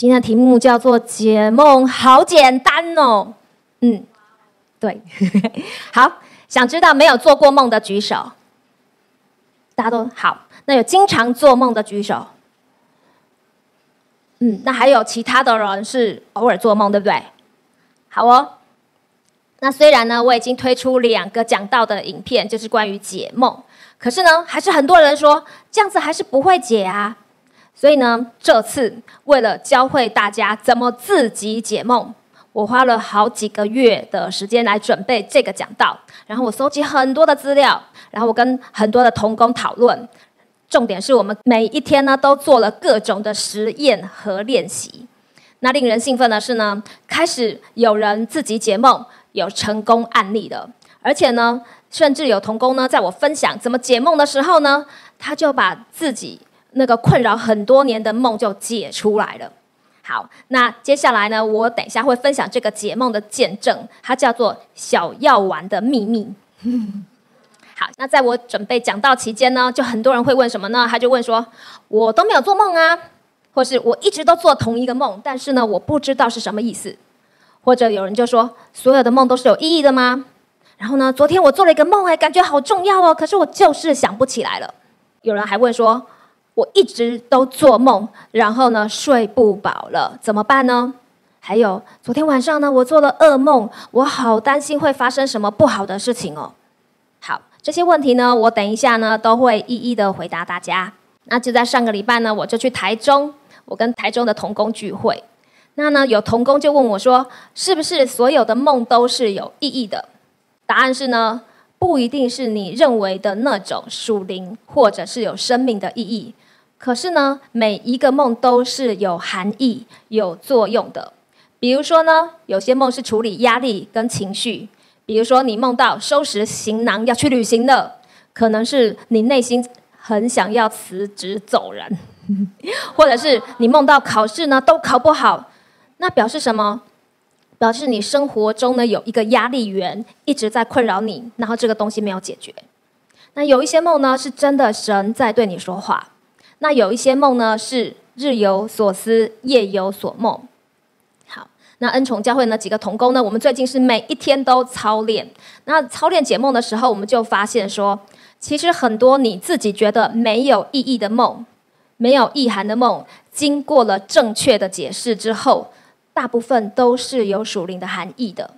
今天的题目叫做解梦，好简单哦。嗯，对，好，想知道没有做过梦的举手。大家都好，那有经常做梦的举手。嗯，那还有其他的人是偶尔做梦，对不对？好哦。那虽然呢，我已经推出两个讲到的影片，就是关于解梦，可是呢，还是很多人说这样子还是不会解啊。所以呢，这次为了教会大家怎么自己解梦，我花了好几个月的时间来准备这个讲道。然后我搜集很多的资料，然后我跟很多的同工讨论。重点是我们每一天呢都做了各种的实验和练习。那令人兴奋的是呢，开始有人自己解梦，有成功案例的，而且呢，甚至有同工呢，在我分享怎么解梦的时候呢，他就把自己那个困扰很多年的梦就解出来了。好，那接下来呢，我等一下会分享这个解梦的见证，它叫做小药丸的秘密。好，那在我准备讲到期间呢，就很多人会问什么呢？他就问说：“我都没有做梦啊，或是我一直都做同一个梦，但是呢，我不知道是什么意思。”或者有人就说：“所有的梦都是有意义的吗？”然后呢，昨天我做了一个梦，哎，感觉好重要哦，可是我就是想不起来了。有人还问说：“我一直都做梦，然后呢，睡不饱了，怎么办呢？”还有昨天晚上呢，我做了噩梦，我好担心会发生什么不好的事情哦。好。这些问题呢，我等一下呢都会一一的回答大家。那就在上个礼拜呢，我就去台中，我跟台中的童工聚会。那呢，有童工就问我说：“是不是所有的梦都是有意义的？”答案是呢，不一定是你认为的那种属灵或者是有生命的意义。可是呢，每一个梦都是有含义、有作用的。比如说呢，有些梦是处理压力跟情绪。比如说，你梦到收拾行囊要去旅行了，可能是你内心很想要辞职走人，或者是你梦到考试呢都考不好，那表示什么？表示你生活中呢有一个压力源一直在困扰你，然后这个东西没有解决。那有一些梦呢是真的神在对你说话，那有一些梦呢是日有所思夜有所梦。好那恩宠教会呢几个童工呢？我们最近是每一天都操练。那操练解梦的时候，我们就发现说，其实很多你自己觉得没有意义的梦、没有意涵的梦，经过了正确的解释之后，大部分都是有属灵的含义的。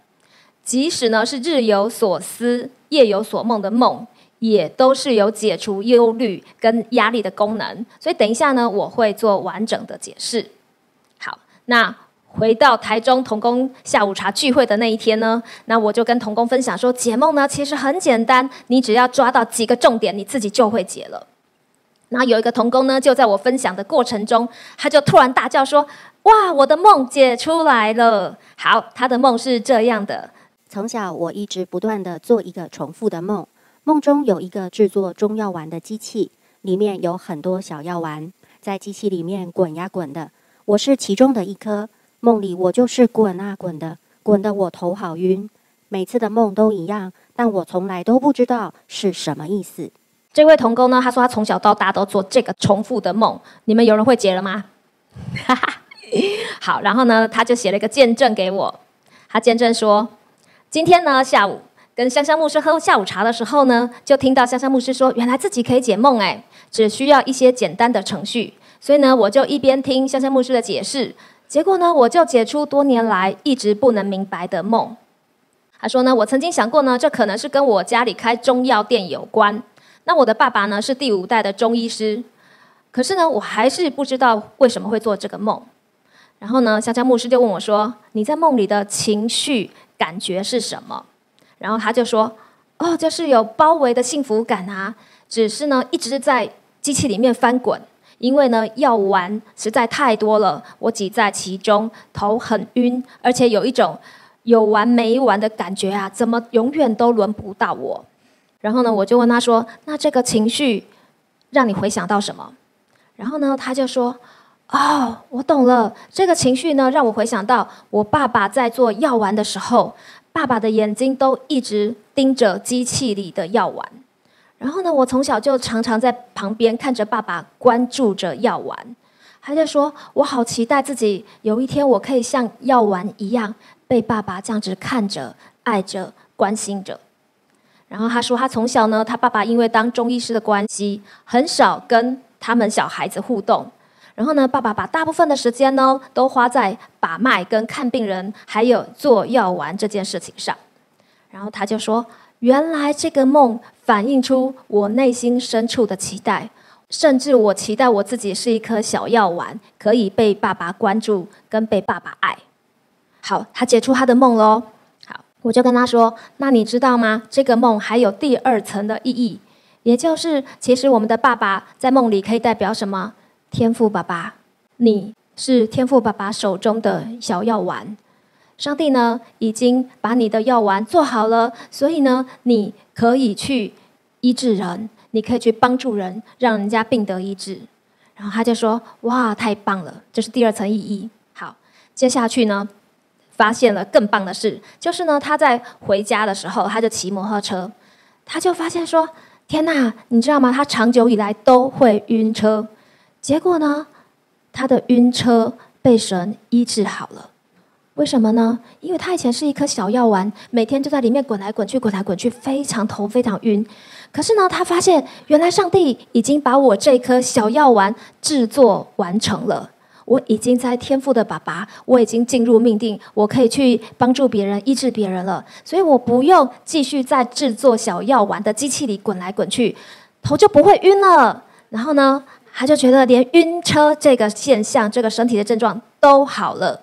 即使呢是日有所思、夜有所梦的梦，也都是有解除忧虑跟压力的功能。所以等一下呢，我会做完整的解释。好，那。回到台中童工下午茶聚会的那一天呢，那我就跟童工分享说，解梦呢其实很简单，你只要抓到几个重点，你自己就会解了。那有一个童工呢，就在我分享的过程中，他就突然大叫说：“哇，我的梦解出来了！”好，他的梦是这样的：从小我一直不断的做一个重复的梦，梦中有一个制作中药丸的机器，里面有很多小药丸，在机器里面滚呀滚的，我是其中的一颗。梦里我就是滚啊滚的，滚得我头好晕。每次的梦都一样，但我从来都不知道是什么意思。这位童工呢，他说他从小到大都做这个重复的梦。你们有人会解了吗？哈哈，好，然后呢，他就写了一个见证给我。他见证说，今天呢下午跟香香牧师喝下午茶的时候呢，就听到香香牧师说，原来自己可以解梦哎，只需要一些简单的程序。所以呢，我就一边听香香牧师的解释。结果呢，我就解出多年来一直不能明白的梦。他说呢，我曾经想过呢，这可能是跟我家里开中药店有关。那我的爸爸呢是第五代的中医师，可是呢，我还是不知道为什么会做这个梦。然后呢，香香牧师就问我说：“你在梦里的情绪感觉是什么？”然后他就说：“哦，就是有包围的幸福感啊，只是呢一直在机器里面翻滚。”因为呢，药丸实在太多了，我挤在其中，头很晕，而且有一种有完没完的感觉啊！怎么永远都轮不到我？然后呢，我就问他说：“那这个情绪让你回想到什么？”然后呢，他就说：“哦，我懂了，这个情绪呢，让我回想到我爸爸在做药丸的时候，爸爸的眼睛都一直盯着机器里的药丸。”然后呢，我从小就常常在旁边看着爸爸关注着药丸，他就说：“我好期待自己有一天我可以像药丸一样被爸爸这样子看着、爱着、关心着。”然后他说，他从小呢，他爸爸因为当中医师的关系，很少跟他们小孩子互动。然后呢，爸爸把大部分的时间呢，都花在把脉、跟看病人，还有做药丸这件事情上。然后他就说：“原来这个梦反映出我内心深处的期待。”甚至我期待我自己是一颗小药丸，可以被爸爸关注，跟被爸爸爱。好，他解出他的梦喽。好，我就跟他说：“那你知道吗？这个梦还有第二层的意义，也就是其实我们的爸爸在梦里可以代表什么？天赋爸爸，你是天赋爸爸手中的小药丸。上帝呢，已经把你的药丸做好了，所以呢，你可以去医治人。”你可以去帮助人，让人家病得医治。然后他就说：“哇，太棒了！这是第二层意义。”好，接下去呢，发现了更棒的事，就是呢，他在回家的时候，他就骑摩托车，他就发现说：“天哪，你知道吗？他长久以来都会晕车，结果呢，他的晕车被神医治好了。为什么呢？因为他以前是一颗小药丸，每天就在里面滚来滚去，滚来滚去，非常头非常晕。”可是呢，他发现原来上帝已经把我这颗小药丸制作完成了。我已经在天赋的爸爸，我已经进入命定，我可以去帮助别人、医治别人了。所以我不用继续在制作小药丸的机器里滚来滚去，头就不会晕了。然后呢，他就觉得连晕车这个现象、这个身体的症状都好了。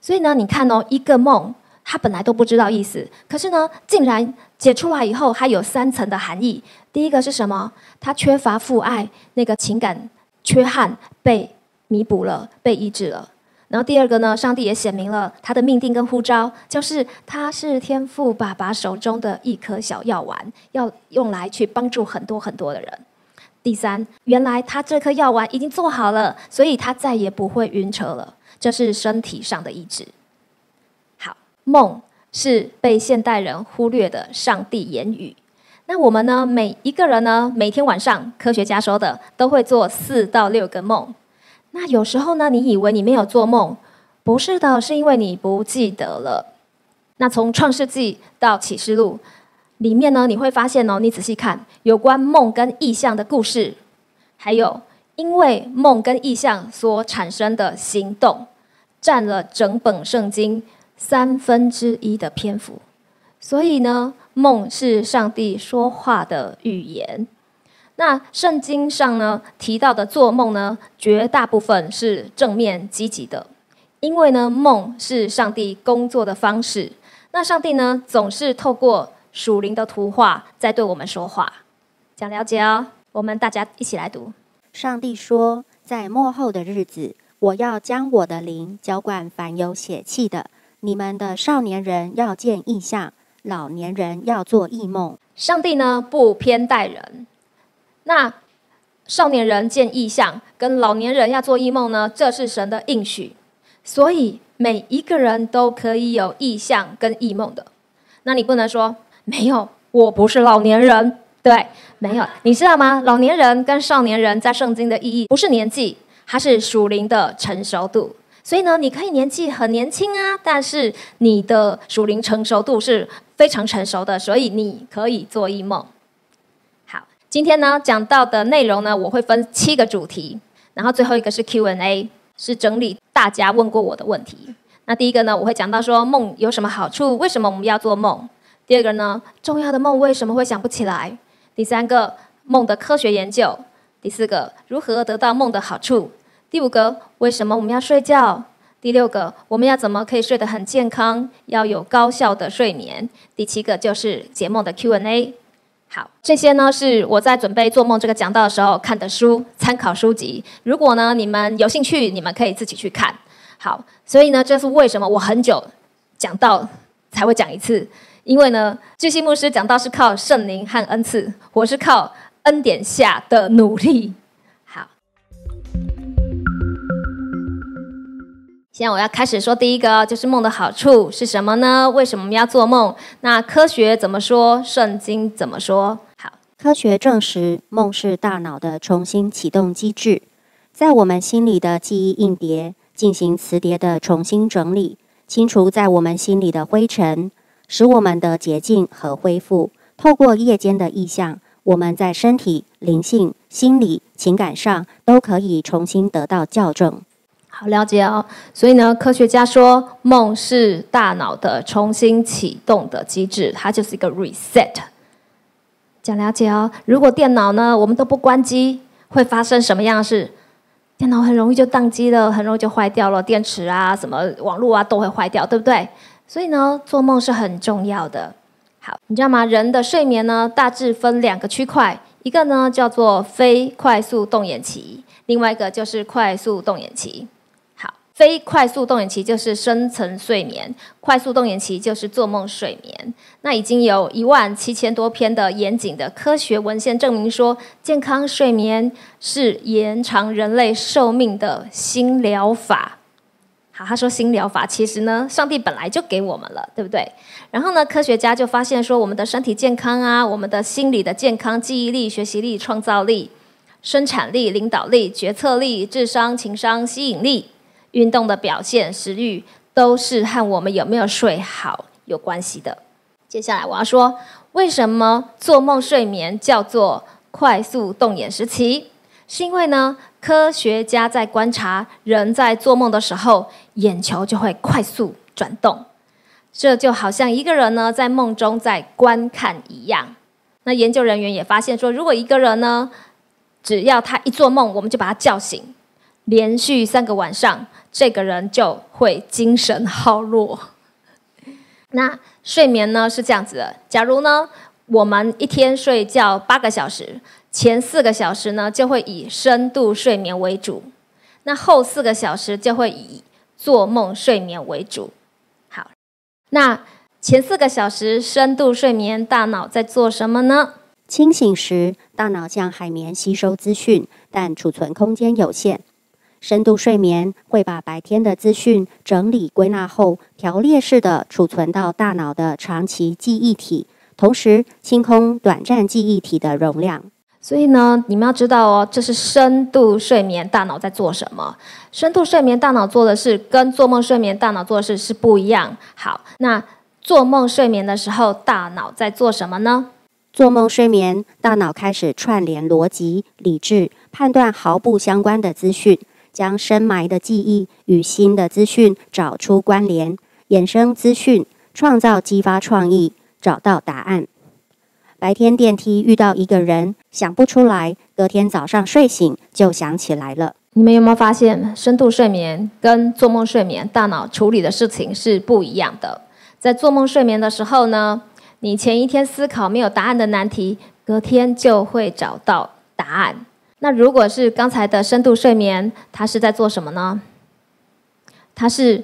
所以呢，你看哦，一个梦。他本来都不知道意思，可是呢，竟然解出来以后，它有三层的含义。第一个是什么？他缺乏父爱，那个情感缺憾被弥补了，被医治了。然后第二个呢，上帝也显明了他的命定跟呼召，就是他是天父爸爸手中的一颗小药丸，要用来去帮助很多很多的人。第三，原来他这颗药丸已经做好了，所以他再也不会晕车了。这是身体上的医治。梦是被现代人忽略的上帝言语。那我们呢？每一个人呢？每天晚上，科学家说的都会做四到六个梦。那有时候呢？你以为你没有做梦，不是的，是因为你不记得了。那从创世纪到启示录里面呢，你会发现哦，你仔细看有关梦跟意象的故事，还有因为梦跟意象所产生的行动，占了整本圣经。三分之一的篇幅，所以呢，梦是上帝说话的语言。那圣经上呢提到的做梦呢，绝大部分是正面积极的，因为呢，梦是上帝工作的方式。那上帝呢，总是透过属灵的图画在对我们说话。讲了解哦，我们大家一起来读。上帝说，在末后的日子，我要将我的灵浇灌凡有血气的。你们的少年人要见异象，老年人要做异梦。上帝呢不偏待人，那少年人见异象，跟老年人要做异梦呢，这是神的应许，所以每一个人都可以有异象跟异梦的。那你不能说没有，我不是老年人，对，没有，你知道吗？老年人跟少年人在圣经的意义不是年纪，它是属灵的成熟度。所以呢，你可以年纪很年轻啊，但是你的属灵成熟度是非常成熟的，所以你可以做一梦。好，今天呢讲到的内容呢，我会分七个主题，然后最后一个是 Q&A，是整理大家问过我的问题。那第一个呢，我会讲到说梦有什么好处，为什么我们要做梦？第二个呢，重要的梦为什么会想不起来？第三个，梦的科学研究。第四个，如何得到梦的好处？第五个，为什么我们要睡觉？第六个，我们要怎么可以睡得很健康，要有高效的睡眠？第七个就是解梦的 Q&A。好，这些呢是我在准备做梦这个讲道的时候看的书，参考书籍。如果呢你们有兴趣，你们可以自己去看。好，所以呢这是为什么我很久讲到才会讲一次，因为呢巨星牧师讲到是靠圣灵和恩赐，我是靠恩典下的努力。好现在我要开始说第一个，就是梦的好处是什么呢？为什么我们要做梦？那科学怎么说？圣经怎么说？好，科学证实梦是大脑的重新启动机制。在我们心里的记忆硬碟进行磁碟的重新整理，清除在我们心里的灰尘，使我们的洁净和恢复。透过夜间的意象，我们在身体、灵性、心理、情感上都可以重新得到校正。好了解哦，所以呢，科学家说梦是大脑的重新启动的机制，它就是一个 reset。讲了解哦，如果电脑呢我们都不关机，会发生什么样的事？电脑很容易就宕机了，很容易就坏掉了，电池啊、什么网络啊都会坏掉，对不对？所以呢，做梦是很重要的。好，你知道吗？人的睡眠呢，大致分两个区块，一个呢叫做非快速动眼期，另外一个就是快速动眼期。好非快速动眼期就是深层睡眠，快速动眼期就是做梦睡眠。那已经有一万七千多篇的严谨的科学文献证明说，健康睡眠是延长人类寿命的新疗法。好，他说新疗法，其实呢，上帝本来就给我们了，对不对？然后呢，科学家就发现说，我们的身体健康啊，我们的心理的健康、记忆力、学习力、创造力、生产力、领导力、决策力、智商、情商、吸引力。运动的表现、食欲都是和我们有没有睡好有关系的。接下来我要说，为什么做梦睡眠叫做快速动眼时期？是因为呢，科学家在观察人在做梦的时候，眼球就会快速转动，这就好像一个人呢在梦中在观看一样。那研究人员也发现说，如果一个人呢，只要他一做梦，我们就把他叫醒，连续三个晚上。这个人就会精神耗弱。那睡眠呢是这样子的：假如呢我们一天睡觉八个小时，前四个小时呢就会以深度睡眠为主，那后四个小时就会以做梦睡眠为主。好，那前四个小时深度睡眠，大脑在做什么呢？清醒时，大脑像海绵吸收资讯，但储存空间有限。深度睡眠会把白天的资讯整理归纳后，条列式的储存到大脑的长期记忆体，同时清空短暂记忆体的容量。所以呢，你们要知道哦，这是深度睡眠大脑在做什么？深度睡眠大脑做的事跟做梦睡眠大脑做的事是不一样。好，那做梦睡眠的时候，大脑在做什么呢？做梦睡眠，大脑开始串联逻辑、理智、判断毫不相关的资讯。将深埋的记忆与新的资讯找出关联，衍生资讯，创造激发创意，找到答案。白天电梯遇到一个人，想不出来，隔天早上睡醒就想起来了。你们有没有发现，深度睡眠跟做梦睡眠大脑处理的事情是不一样的？在做梦睡眠的时候呢，你前一天思考没有答案的难题，隔天就会找到答案。那如果是刚才的深度睡眠，它是在做什么呢？它是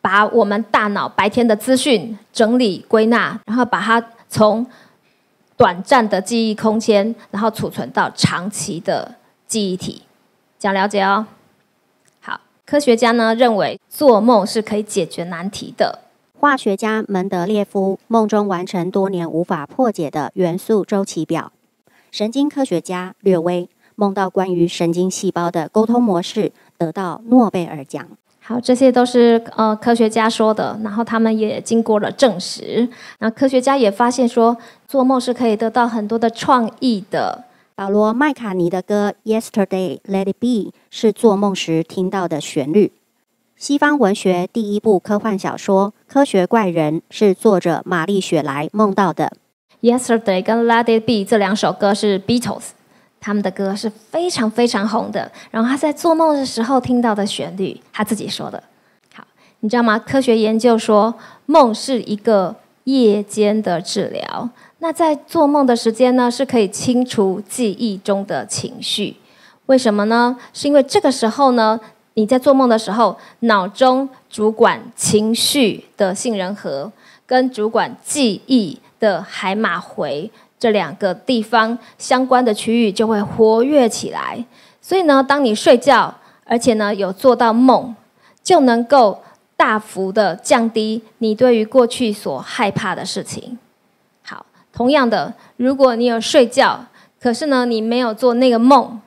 把我们大脑白天的资讯整理归纳，然后把它从短暂的记忆空间，然后储存到长期的记忆体。讲了解哦。好，科学家呢认为做梦是可以解决难题的。化学家门德列夫梦中完成多年无法破解的元素周期表。神经科学家略微。梦到关于神经细胞的沟通模式，得到诺贝尔奖。好，这些都是呃科学家说的，然后他们也经过了证实。那科学家也发现说，做梦是可以得到很多的创意的。保罗麦卡尼的歌《Yesterday Let It Be》是做梦时听到的旋律。西方文学第一部科幻小说《科学怪人》是作者玛丽雪莱梦到的。《Yesterday》跟《Let It Be》这两首歌是 Beatles。他们的歌是非常非常红的，然后他在做梦的时候听到的旋律，他自己说的。好，你知道吗？科学研究说，梦是一个夜间的治疗。那在做梦的时间呢，是可以清除记忆中的情绪。为什么呢？是因为这个时候呢，你在做梦的时候，脑中主管情绪的杏仁核跟主管记忆的海马回。这两个地方相关的区域就会活跃起来，所以呢，当你睡觉，而且呢有做到梦，就能够大幅的降低你对于过去所害怕的事情。好，同样的，如果你有睡觉，可是呢你没有做那个梦，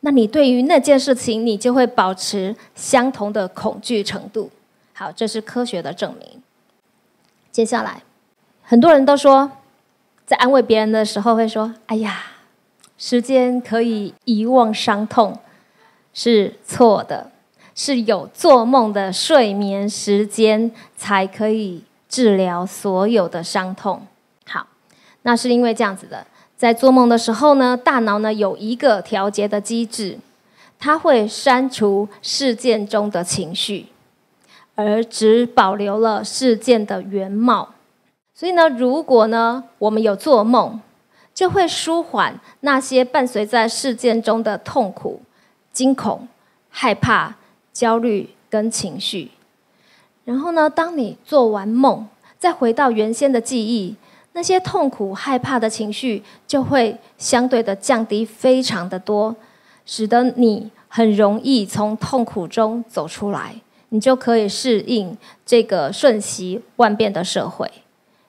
那你对于那件事情，你就会保持相同的恐惧程度。好，这是科学的证明。接下来，很多人都说，在安慰别人的时候会说：“哎呀，时间可以遗忘伤痛，是错的。是有做梦的睡眠时间才可以治疗所有的伤痛。”好，那是因为这样子的。在做梦的时候呢，大脑呢有一个调节的机制，它会删除事件中的情绪，而只保留了事件的原貌。所以呢，如果呢我们有做梦，就会舒缓那些伴随在事件中的痛苦、惊恐、害怕、焦虑跟情绪。然后呢，当你做完梦，再回到原先的记忆。那些痛苦、害怕的情绪就会相对的降低非常的多，使得你很容易从痛苦中走出来，你就可以适应这个瞬息万变的社会。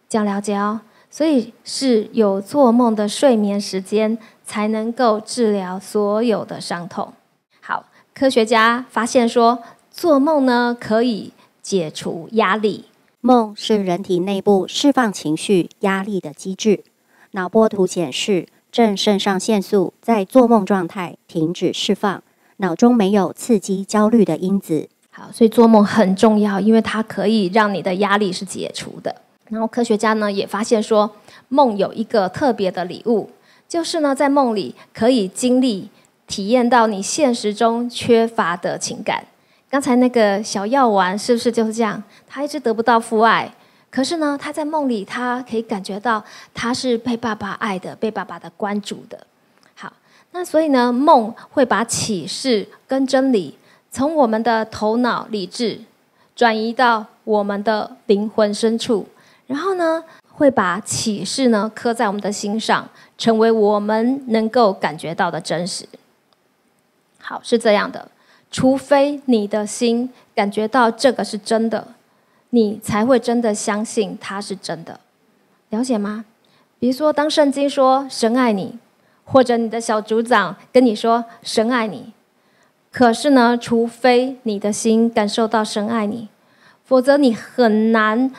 这样了解哦，所以是有做梦的睡眠时间才能够治疗所有的伤痛。好，科学家发现说，做梦呢可以解除压力。梦是人体内部释放情绪压力的机制。脑波图显示，正肾上腺素在做梦状态停止释放，脑中没有刺激焦虑的因子。好，所以做梦很重要，因为它可以让你的压力是解除的。然后科学家呢也发现说，梦有一个特别的礼物，就是呢在梦里可以经历、体验到你现实中缺乏的情感。刚才那个小药丸是不是就是这样？他一直得不到父爱，可是呢，他在梦里，他可以感觉到他是被爸爸爱的，被爸爸的关注的。好，那所以呢，梦会把启示跟真理从我们的头脑理智转移到我们的灵魂深处，然后呢，会把启示呢刻在我们的心上，成为我们能够感觉到的真实。好，是这样的。除非你的心感觉到这个是真的，你才会真的相信它是真的，了解吗？比如说，当圣经说神爱你，或者你的小组长跟你说神爱你，可是呢，除非你的心感受到神爱你，否则你很难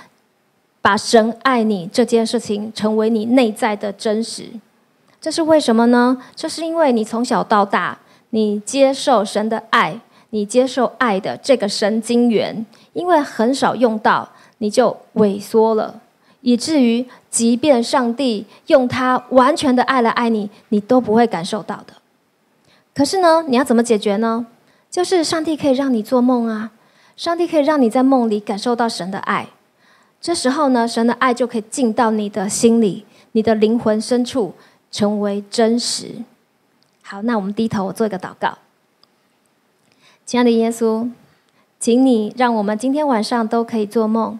把神爱你这件事情成为你内在的真实。这是为什么呢？这是因为你从小到大。你接受神的爱，你接受爱的这个神经元，因为很少用到，你就萎缩了，以至于即便上帝用他完全的爱来爱你，你都不会感受到的。可是呢，你要怎么解决呢？就是上帝可以让你做梦啊，上帝可以让你在梦里感受到神的爱，这时候呢，神的爱就可以进到你的心里，你的灵魂深处，成为真实。好，那我们低头，我做一个祷告。亲爱的耶稣，请你让我们今天晚上都可以做梦，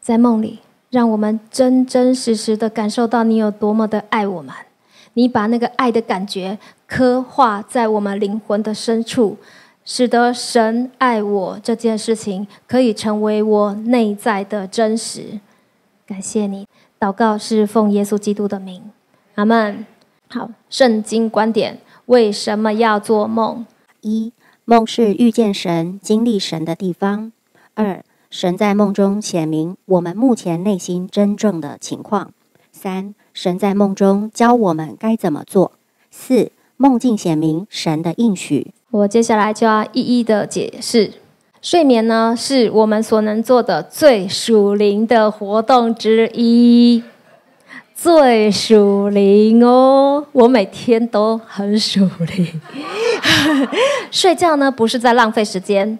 在梦里，让我们真真实实的感受到你有多么的爱我们。你把那个爱的感觉刻画在我们灵魂的深处，使得神爱我这件事情可以成为我内在的真实。感谢你，祷告是奉耶稣基督的名，阿门。好，圣经观点：为什么要做梦？一、梦是遇见神、经历神的地方；二、神在梦中显明我们目前内心真正的情况；三、神在梦中教我们该怎么做；四、梦境显明神的应许。我接下来就要一一的解释。睡眠呢，是我们所能做的最属灵的活动之一。最属灵哦，我每天都很属灵。睡觉呢，不是在浪费时间，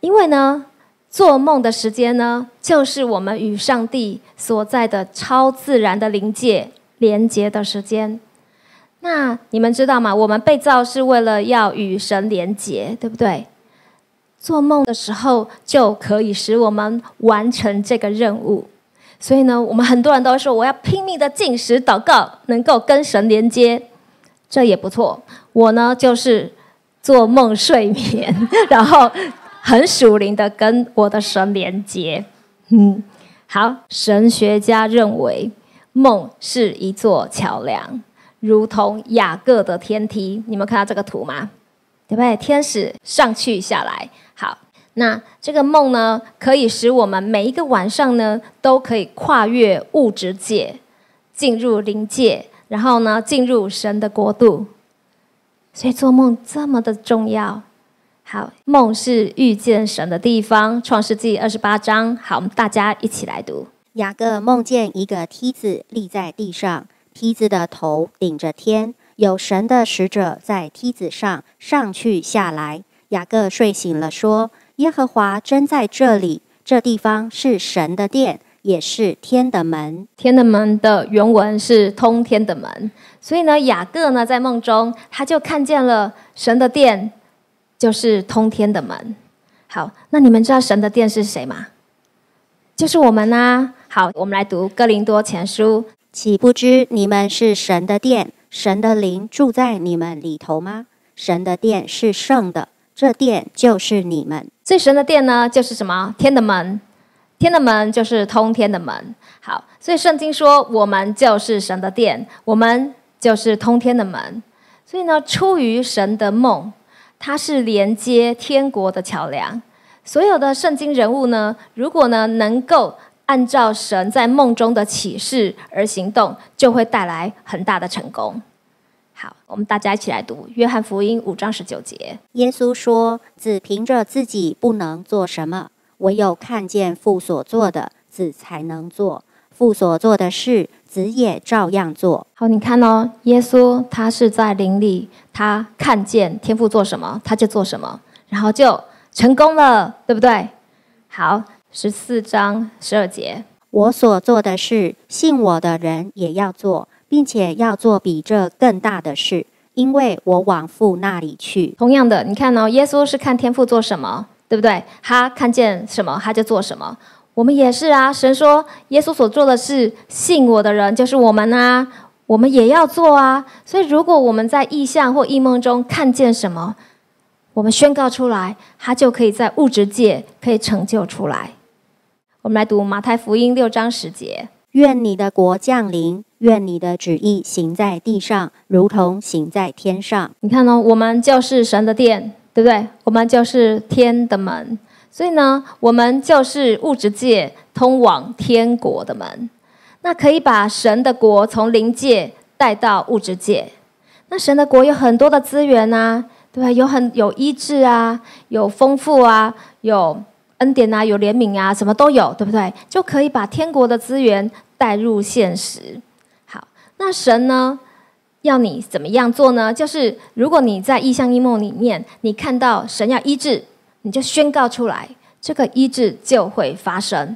因为呢，做梦的时间呢，就是我们与上帝所在的超自然的灵界连接的时间。那你们知道吗？我们被造是为了要与神连接，对不对？做梦的时候就可以使我们完成这个任务。所以呢，我们很多人都说我要拼命的进食祷告，能够跟神连接，这也不错。我呢就是做梦睡眠，然后很属灵的跟我的神连接。嗯，好，神学家认为梦是一座桥梁，如同雅各的天梯。你们看到这个图吗？对不对？天使上去下来。好，那这个梦呢，可以使我们每一个晚上呢，都可以跨越物质界，进入灵界，然后呢，进入神的国度。所以做梦这么的重要。好，梦是遇见神的地方。创世纪二十八章。好，我们大家一起来读。雅各梦见一个梯子立在地上，梯子的头顶着天，有神的使者在梯子上上去下来。雅各睡醒了，说：“耶和华真在这里，这地方是神的殿，也是天的门。天的门的原文是通天的门，所以呢，雅各呢在梦中他就看见了神的殿，就是通天的门。好，那你们知道神的殿是谁吗？就是我们呐。好，我们来读哥林多前书，岂不知你们是神的殿，神的灵住在你们里头吗？神的殿是圣的。”这殿就是你们最神的殿呢，就是什么？天的门，天的门就是通天的门。好，所以圣经说，我们就是神的殿，我们就是通天的门。所以呢，出于神的梦，它是连接天国的桥梁。所有的圣经人物呢，如果呢能够按照神在梦中的启示而行动，就会带来很大的成功。好，我们大家一起来读《约翰福音》五章十九节。耶稣说：“子凭着自己不能做什么，唯有看见父所做的，子才能做。父所做的事，子也照样做。”好，你看哦，耶稣他是在灵里，他看见天父做什么，他就做什么，然后就成功了，对不对？好，十四章十二节：“我所做的事，信我的人也要做。”并且要做比这更大的事，因为我往父那里去。同样的，你看哦，耶稣是看天父做什么，对不对？他看见什么，他就做什么。我们也是啊。神说，耶稣所做的事，信我的人就是我们啊，我们也要做啊。所以，如果我们在异象或异梦中看见什么，我们宣告出来，他就可以在物质界可以成就出来。我们来读马太福音六章十节。愿你的国降临，愿你的旨意行在地上，如同行在天上。你看呢？我们就是神的殿，对不对？我们就是天的门，所以呢，我们就是物质界通往天国的门。那可以把神的国从灵界带到物质界。那神的国有很多的资源啊，对吧？有很有医治啊，有丰富啊，有恩典啊，有怜悯啊，什么都有，对不对？就可以把天国的资源。带入现实，好，那神呢？要你怎么样做呢？就是如果你在异象异梦里面，你看到神要医治，你就宣告出来，这个医治就会发生。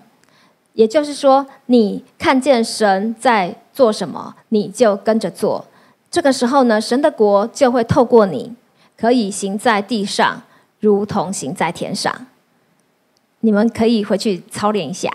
也就是说，你看见神在做什么，你就跟着做。这个时候呢，神的国就会透过你，可以行在地上，如同行在天上。你们可以回去操练一下。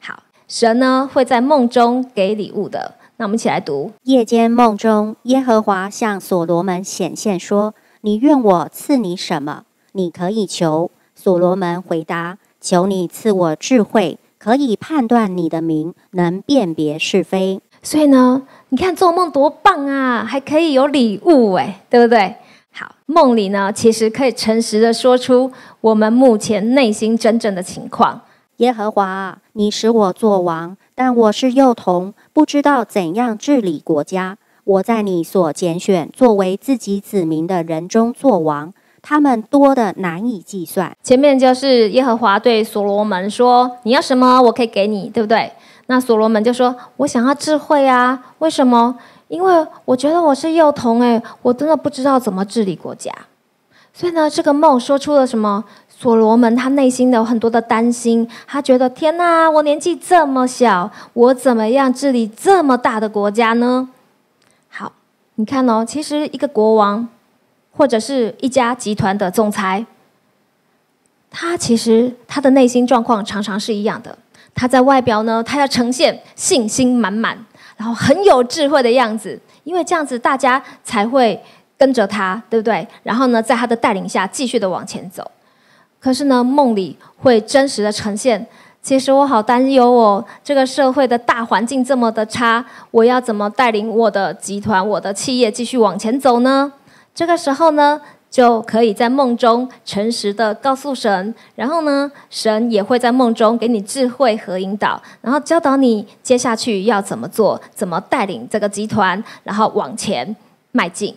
好神呢会在梦中给礼物的。那我们一起来读：夜间梦中，耶和华向所罗门显现说：“你愿我赐你什么？你可以求。”所罗门回答：“求你赐我智慧，可以判断你的名，能辨别是非。”所以呢，你看做梦多棒啊，还可以有礼物哎，对不对？好，梦里呢，其实可以诚实的说出我们目前内心真正的情况。耶和华，你使我做王，但我是幼童，不知道怎样治理国家。我在你所拣选作为自己子民的人中做王，他们多的难以计算。前面就是耶和华对所罗门说：“你要什么，我可以给你，对不对？”那所罗门就说：“我想要智慧啊！为什么？因为我觉得我是幼童，诶，我真的不知道怎么治理国家。所以呢，这个梦说出了什么？”所罗门他内心有很多的担心，他觉得天哪，我年纪这么小，我怎么样治理这么大的国家呢？好，你看哦，其实一个国王或者是一家集团的总裁，他其实他的内心状况常常是一样的。他在外表呢，他要呈现信心满满，然后很有智慧的样子，因为这样子大家才会跟着他，对不对？然后呢，在他的带领下继续的往前走。可是呢，梦里会真实的呈现，其实我好担忧哦，这个社会的大环境这么的差，我要怎么带领我的集团、我的企业继续往前走呢？这个时候呢，就可以在梦中诚实的告诉神，然后呢，神也会在梦中给你智慧和引导，然后教导你接下去要怎么做，怎么带领这个集团，然后往前迈进。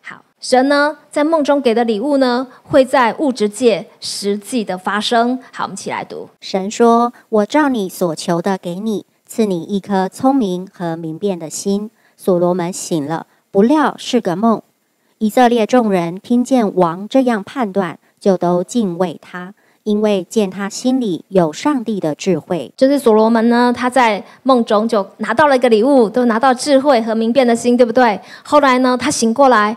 好，神呢在梦中给的礼物呢，会在物质界实际的发生。好，我们一起来读。神说：“我照你所求的给你，赐你一颗聪明和明辨的心。”所罗门醒了，不料是个梦。以色列众人听见王这样判断，就都敬畏他，因为见他心里有上帝的智慧。就是所罗门呢，他在梦中就拿到了一个礼物，都拿到智慧和明辨的心，对不对？后来呢，他醒过来，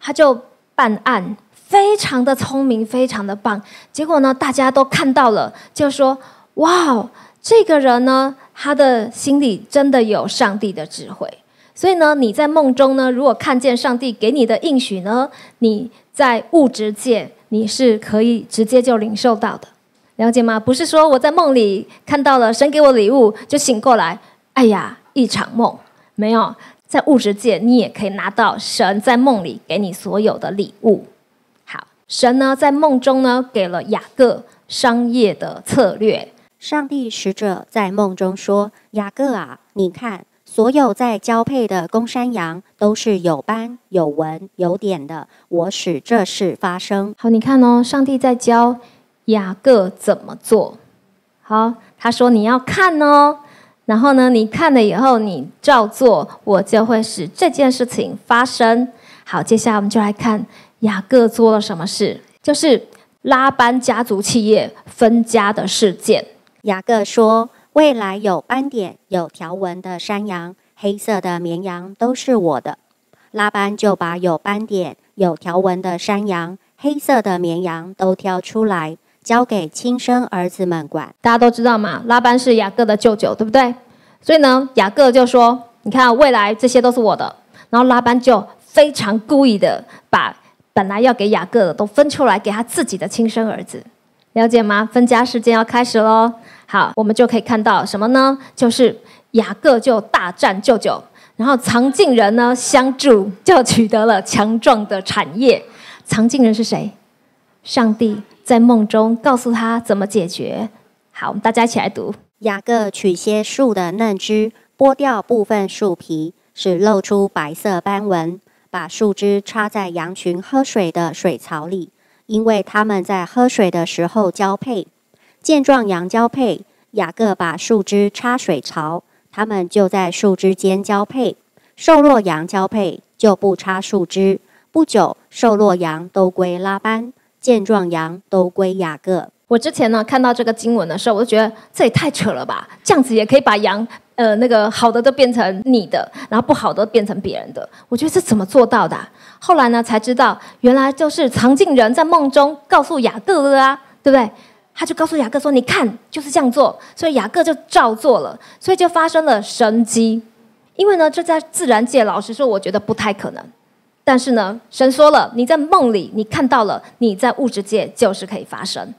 他就办案，非常的聪明，非常的棒。结果呢，大家都看到了，就说：“哇，这个人呢，他的心里真的有上帝的智慧。”所以呢，你在梦中呢，如果看见上帝给你的应许呢，你在物质界你是可以直接就领受到的，了解吗？不是说我在梦里看到了神给我礼物就醒过来，哎呀，一场梦没有，在物质界你也可以拿到神在梦里给你所有的礼物。好，神呢在梦中呢给了雅各商业的策略，上帝使者在梦中说：“雅各啊，你看。”所有在交配的公山羊都是有斑、有纹、有点的。我使这事发生。好，你看哦，上帝在教雅各怎么做。好，他说你要看哦，然后呢，你看了以后你照做，我就会使这件事情发生。好，接下来我们就来看雅各做了什么事，就是拉班家族企业分家的事件。雅各说。未来有斑点、有条纹的山羊、黑色的绵羊都是我的。拉班就把有斑点、有条纹的山羊、黑色的绵羊都挑出来，交给亲生儿子们管。大家都知道嘛，拉班是雅各的舅舅，对不对？所以呢，雅各就说：“你看，未来这些都是我的。”然后拉班就非常故意的把本来要给雅各的都分出来，给他自己的亲生儿子。了解吗？分家事件要开始喽。好，我们就可以看到什么呢？就是雅各就大战舅舅，然后藏镜人呢相助，就取得了强壮的产业。藏镜人是谁？上帝在梦中告诉他怎么解决。好，我们大家一起来读：雅各取些树的嫩枝，剥掉部分树皮，使露出白色斑纹，把树枝插在羊群喝水的水槽里，因为他们在喝水的时候交配。健壮羊交配，雅各把树枝插水槽，它们就在树枝间交配；瘦弱羊交配，就不插树枝。不久，瘦弱羊都归拉班，健壮羊都归雅各。我之前呢看到这个经文的时候，我就觉得这也太扯了吧！这样子也可以把羊，呃，那个好的都变成你的，然后不好的变成别人的。我觉得这怎么做到的？后来呢才知道，原来就是藏镜人在梦中告诉雅各的啊，对不对？他就告诉雅各说：“你看，就是这样做。”所以雅各就照做了，所以就发生了神迹。因为呢，这在自然界，老实说，我觉得不太可能。但是呢，神说了，你在梦里你看到了，你在物质界就是可以发生。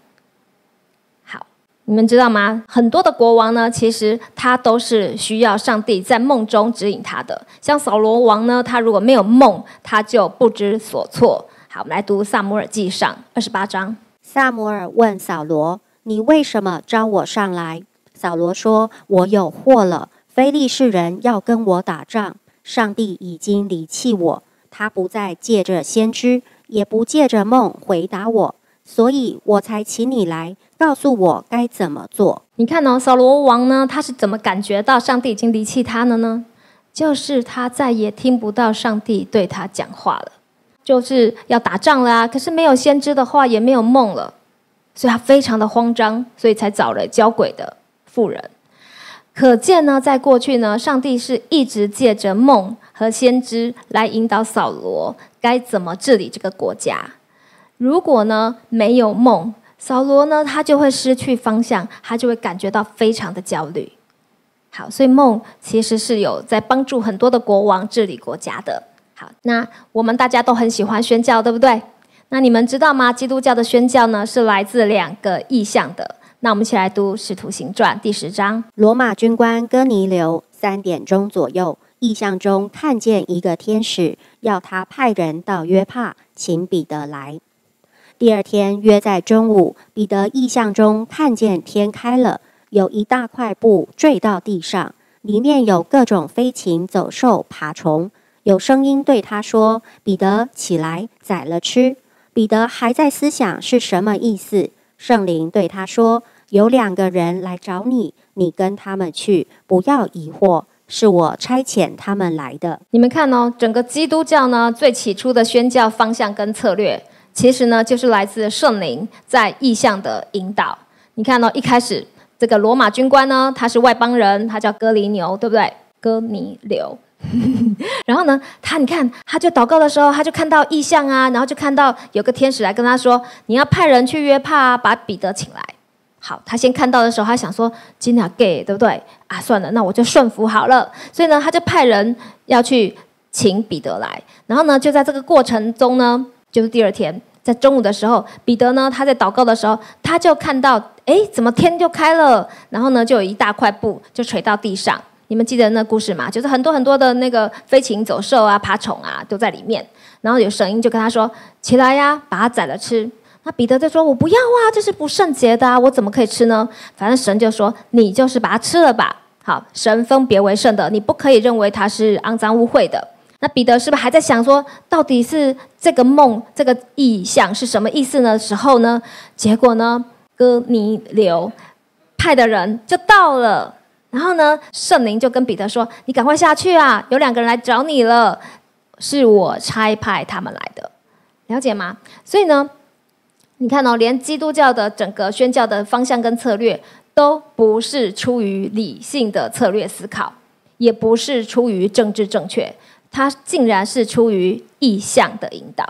好，你们知道吗？很多的国王呢，其实他都是需要上帝在梦中指引他的。像扫罗王呢，他如果没有梦，他就不知所措。好，我们来读萨姆尔记上二十八章。萨摩尔问扫罗：“你为什么招我上来？”扫罗说：“我有祸了，非利士人要跟我打仗，上帝已经离弃我，他不再借着先知，也不借着梦回答我，所以我才请你来告诉我该怎么做。”你看哦，扫罗王呢，他是怎么感觉到上帝已经离弃他了呢？就是他再也听不到上帝对他讲话了。就是要打仗啦！可是没有先知的话，也没有梦了，所以他非常的慌张，所以才找了交鬼的妇人。可见呢，在过去呢，上帝是一直借着梦和先知来引导扫罗该怎么治理这个国家。如果呢没有梦，扫罗呢他就会失去方向，他就会感觉到非常的焦虑。好，所以梦其实是有在帮助很多的国王治理国家的。那我们大家都很喜欢宣教，对不对？那你们知道吗？基督教的宣教呢，是来自两个意向的。那我们一起来读《使徒行传》第十章。罗马军官哥尼流三点钟左右，意象中看见一个天使，要他派人到约帕，请彼得来。第二天约在中午，彼得意象中看见天开了，有一大块布坠到地上，里面有各种飞禽走兽、爬虫。有声音对他说：“彼得，起来，宰了吃。”彼得还在思想是什么意思。圣灵对他说：“有两个人来找你，你跟他们去，不要疑惑，是我差遣他们来的。”你们看哦，整个基督教呢，最起初的宣教方向跟策略。其实呢，就是来自圣灵在意象的引导。你看哦一开始这个罗马军官呢，他是外邦人，他叫哥尼牛，对不对？哥尼流。然后呢，他你看，他就祷告的时候，他就看到异象啊，然后就看到有个天使来跟他说：“你要派人去约帕，啊把彼得请来。”好，他先看到的时候，他想说：“今天 gay 对不对？啊，算了，那我就顺服好了。”所以呢，他就派人要去请彼得来。然后呢，就在这个过程中呢。就是第二天，在中午的时候，彼得呢，他在祷告的时候，他就看到，哎，怎么天就开了？然后呢，就有一大块布就垂到地上。你们记得那故事吗？就是很多很多的那个飞禽走兽啊、爬虫啊都在里面。然后有声音就跟他说：“起来呀，把它宰了吃。”那彼得就说：“我不要啊，这是不圣洁的啊，我怎么可以吃呢？”反正神就说：“你就是把它吃了吧。”好，神分别为圣的，你不可以认为它是肮脏污秽的。那彼得是不是还在想说，到底是这个梦、这个意象是什么意思呢？时候呢？结果呢？哥尼流派的人就到了，然后呢，圣灵就跟彼得说：“你赶快下去啊，有两个人来找你了，是我差派他们来的，了解吗？”所以呢，你看哦，连基督教的整个宣教的方向跟策略，都不是出于理性的策略思考，也不是出于政治正确。它竟然是出于意向的引导。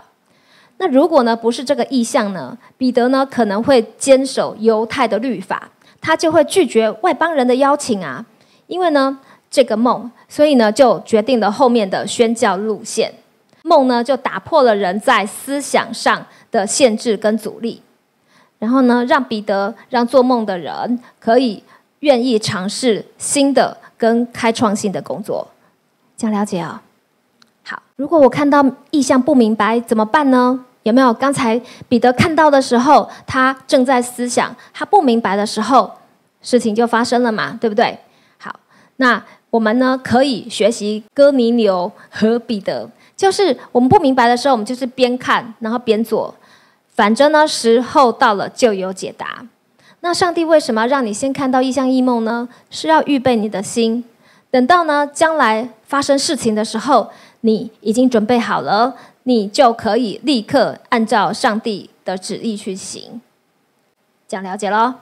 那如果呢不是这个意向呢？彼得呢可能会坚守犹太的律法，他就会拒绝外邦人的邀请啊。因为呢这个梦，所以呢就决定了后面的宣教路线。梦呢就打破了人在思想上的限制跟阻力，然后呢让彼得让做梦的人可以愿意尝试新的跟开创性的工作。这样了解啊？好，如果我看到意向不明白怎么办呢？有没有刚才彼得看到的时候，他正在思想，他不明白的时候，事情就发生了嘛，对不对？好，那我们呢可以学习哥尼流和彼得，就是我们不明白的时候，我们就是边看然后边做，反正呢时候到了就有解答。那上帝为什么让你先看到异象异梦呢？是要预备你的心，等到呢将来发生事情的时候。你已经准备好了，你就可以立刻按照上帝的旨意去行。这样了解喽？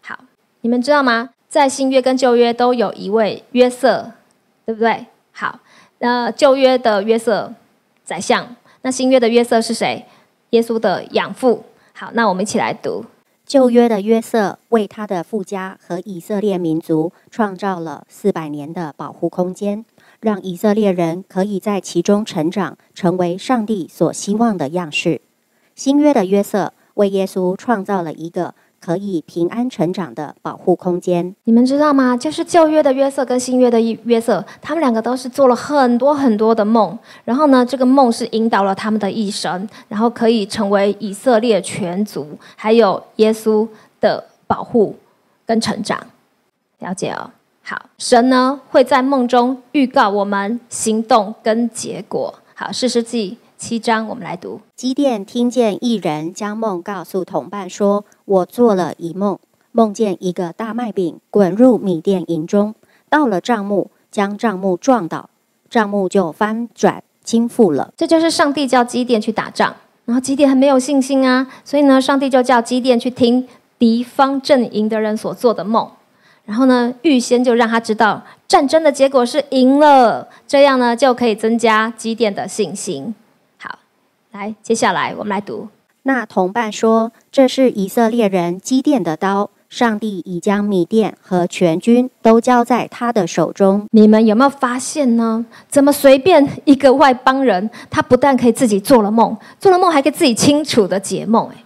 好，你们知道吗？在新约跟旧约都有一位约瑟，对不对？好，那旧约的约瑟宰相，那新约的约瑟是谁？耶稣的养父。好，那我们一起来读旧约的约瑟为他的父家和以色列民族创造了四百年的保护空间。让以色列人可以在其中成长，成为上帝所希望的样式。新约的约瑟为耶稣创造了一个可以平安成长的保护空间。你们知道吗？就是旧约的约瑟跟新约的约瑟，他们两个都是做了很多很多的梦。然后呢，这个梦是引导了他们的一生，然后可以成为以色列全族，还有耶稣的保护跟成长。了解哦。好，神呢会在梦中预告我们行动跟结果。好，四世纪七章，我们来读。基甸听见一人将梦告诉同伴，说：“我做了一梦，梦见一个大麦饼滚入米店营中，到了帐幕，将帐幕撞倒，帐幕就翻转倾覆了。”这就是上帝叫基甸去打仗，然后基甸很没有信心啊，所以呢，上帝就叫基甸去听敌方阵营的人所做的梦。然后呢，预先就让他知道战争的结果是赢了，这样呢就可以增加基甸的信心。好，来，接下来我们来读。那同伴说：“这是以色列人基甸的刀，上帝已将米甸和全军都交在他的手中。”你们有没有发现呢？怎么随便一个外邦人，他不但可以自己做了梦，做了梦还可以自己清楚的解梦？哎，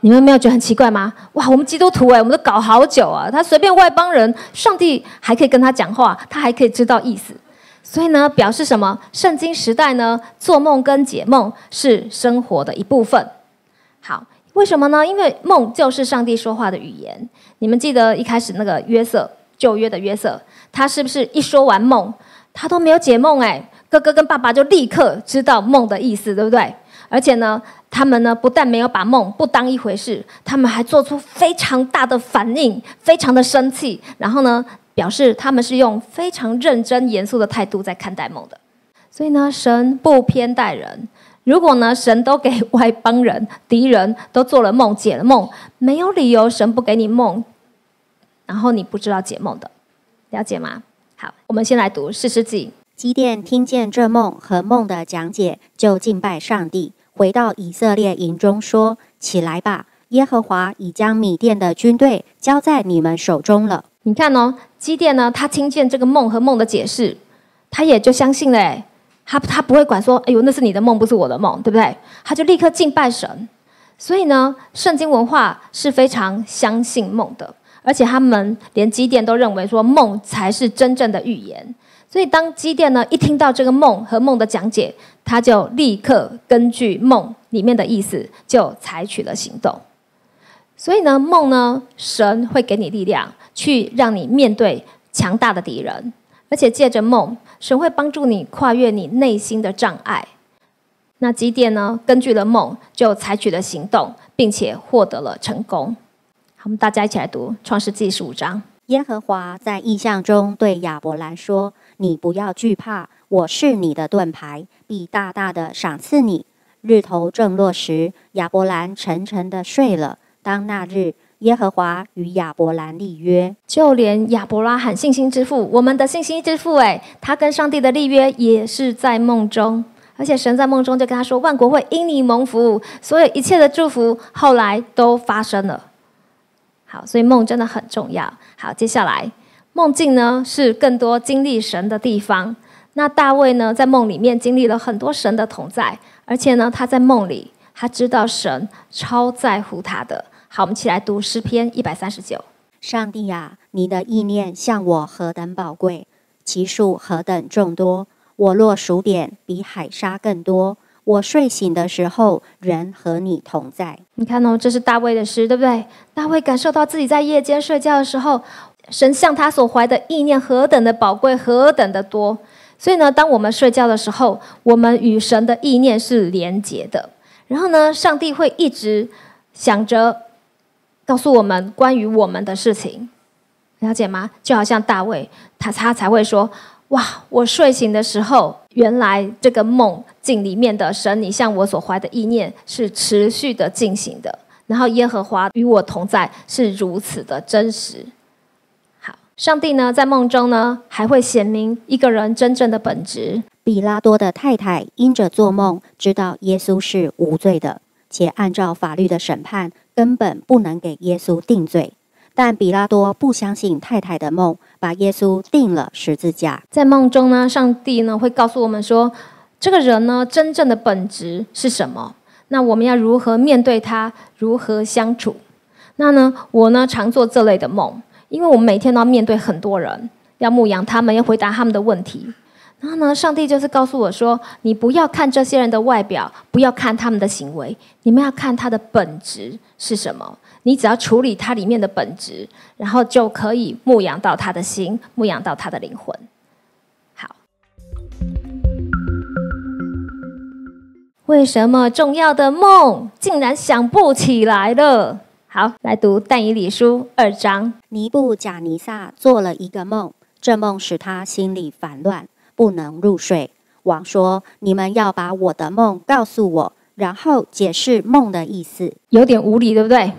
你们没有觉得很奇怪吗？哇，我们基督徒哎，我们都搞好久啊，他随便外邦人，上帝还可以跟他讲话，他还可以知道意思。所以呢，表示什么？圣经时代呢，做梦跟解梦是生活的一部分。好，为什么呢？因为梦就是上帝说话的语言。你们记得一开始那个约瑟，旧约的约瑟，他是不是一说完梦，他都没有解梦？哎，哥哥跟爸爸就立刻知道梦的意思，对不对？而且呢，他们呢不但没有把梦不当一回事，他们还做出非常大的反应，非常的生气，然后呢，表示他们是用非常认真严肃的态度在看待梦的。所以呢，神不偏待人。如果呢，神都给外邦人、敌人都做了梦、解了梦，没有理由神不给你梦，然后你不知道解梦的，了解吗？好，我们先来读四世纪。基甸听见这梦和梦的讲解，就敬拜上帝，回到以色列营中说：“起来吧，耶和华已将米甸的军队交在你们手中了。”你看哦，基甸呢，他听见这个梦和梦的解释，他也就相信了。他他不会管说：“哎呦，那是你的梦，不是我的梦，对不对？”他就立刻敬拜神。所以呢，圣经文化是非常相信梦的，而且他们连基甸都认为说梦才是真正的预言。所以，当基甸呢一听到这个梦和梦的讲解，他就立刻根据梦里面的意思，就采取了行动。所以呢，梦呢，神会给你力量，去让你面对强大的敌人，而且借着梦，神会帮助你跨越你内心的障碍。那基甸呢，根据了梦，就采取了行动，并且获得了成功。好，我们大家一起来读《创世纪》十五章。耶和华在异象中对亚伯兰说。你不要惧怕，我是你的盾牌，必大大的赏赐你。日头正落时，亚伯兰沉沉的睡了。当那日，耶和华与亚伯兰立约，就连亚伯拉罕信心之父，我们的信心之父，哎，他跟上帝的立约也是在梦中，而且神在梦中就跟他说，万国会因你蒙福，所有一切的祝福后来都发生了。好，所以梦真的很重要。好，接下来。梦境呢是更多经历神的地方。那大卫呢在梦里面经历了很多神的同在，而且呢他在梦里他知道神超在乎他的。好，我们一起来读诗篇一百三十九。上帝啊，你的意念向我何等宝贵，其数何等众多。我若数点，比海沙更多。我睡醒的时候，人和你同在。你看哦，这是大卫的诗，对不对？大卫感受到自己在夜间睡觉的时候。神向他所怀的意念何等的宝贵，何等的多。所以呢，当我们睡觉的时候，我们与神的意念是连结的。然后呢，上帝会一直想着告诉我们关于我们的事情，了解吗？就好像大卫，他他才会说：“哇，我睡醒的时候，原来这个梦境里面的神，你向我所怀的意念是持续的进行的。然后耶和华与我同在，是如此的真实。”上帝呢，在梦中呢，还会显明一个人真正的本质。比拉多的太太因着做梦，知道耶稣是无罪的，且按照法律的审判，根本不能给耶稣定罪。但比拉多不相信太太的梦，把耶稣定了十字架。在梦中呢，上帝呢会告诉我们说，这个人呢真正的本质是什么？那我们要如何面对他？如何相处？那呢，我呢常做这类的梦。因为我们每天都要面对很多人，要牧养他们，要回答他们的问题。然后呢，上帝就是告诉我说：“你不要看这些人的外表，不要看他们的行为，你们要看他的本质是什么。你只要处理他里面的本质，然后就可以牧养到他的心，牧养到他的灵魂。”好，为什么重要的梦竟然想不起来了？好，来读但以理书二章。尼布贾尼撒做了一个梦，这梦使他心里烦乱，不能入睡。王说：“你们要把我的梦告诉我，然后解释梦的意思。”有点无理，对不对？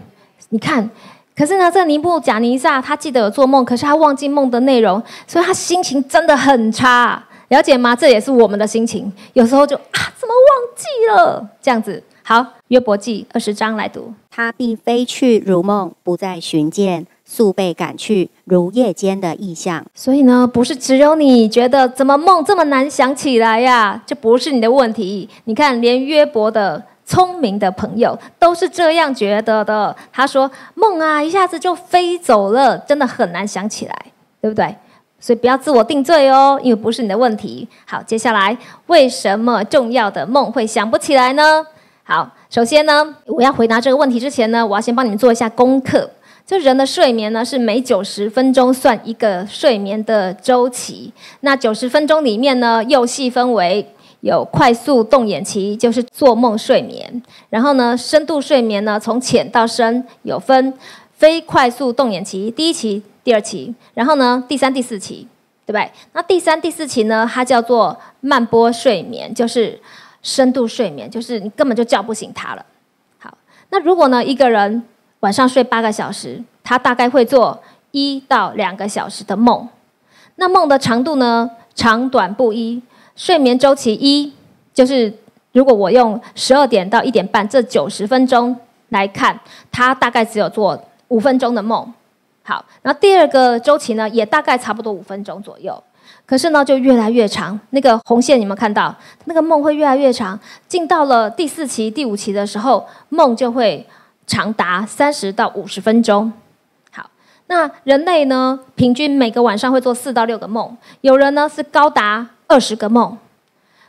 你看，可是呢，这尼布贾尼撒他记得有做梦，可是他忘记梦的内容，所以他心情真的很差。了解吗？这也是我们的心情，有时候就啊，怎么忘记了？这样子。好，约伯记二十章来读。他必飞去如梦，不再寻见，速被赶去，如夜间的异象。所以呢，不是只有你觉得怎么梦这么难想起来呀？这不是你的问题。你看，连约伯的聪明的朋友都是这样觉得的。他说：“梦啊，一下子就飞走了，真的很难想起来，对不对？所以不要自我定罪哦，因为不是你的问题。好，接下来为什么重要的梦会想不起来呢？好，首先呢，我要回答这个问题之前呢，我要先帮你们做一下功课。就人的睡眠呢，是每九十分钟算一个睡眠的周期。那九十分钟里面呢，又细分为。有快速动眼期，就是做梦睡眠。然后呢，深度睡眠呢，从浅到深有分非快速动眼期，第一期、第二期，然后呢，第三、第四期，对不对？那第三、第四期呢，它叫做慢波睡眠，就是深度睡眠，就是你根本就叫不醒他了。好，那如果呢，一个人晚上睡八个小时，他大概会做一到两个小时的梦。那梦的长度呢，长短不一。睡眠周期一就是，如果我用十二点到一点半这九十分钟来看，他大概只有做五分钟的梦。好，然后第二个周期呢，也大概差不多五分钟左右。可是呢，就越来越长。那个红线，你们看到那个梦会越来越长。进到了第四期、第五期的时候，梦就会长达三十到五十分钟。好，那人类呢，平均每个晚上会做四到六个梦，有人呢是高达。二十个梦，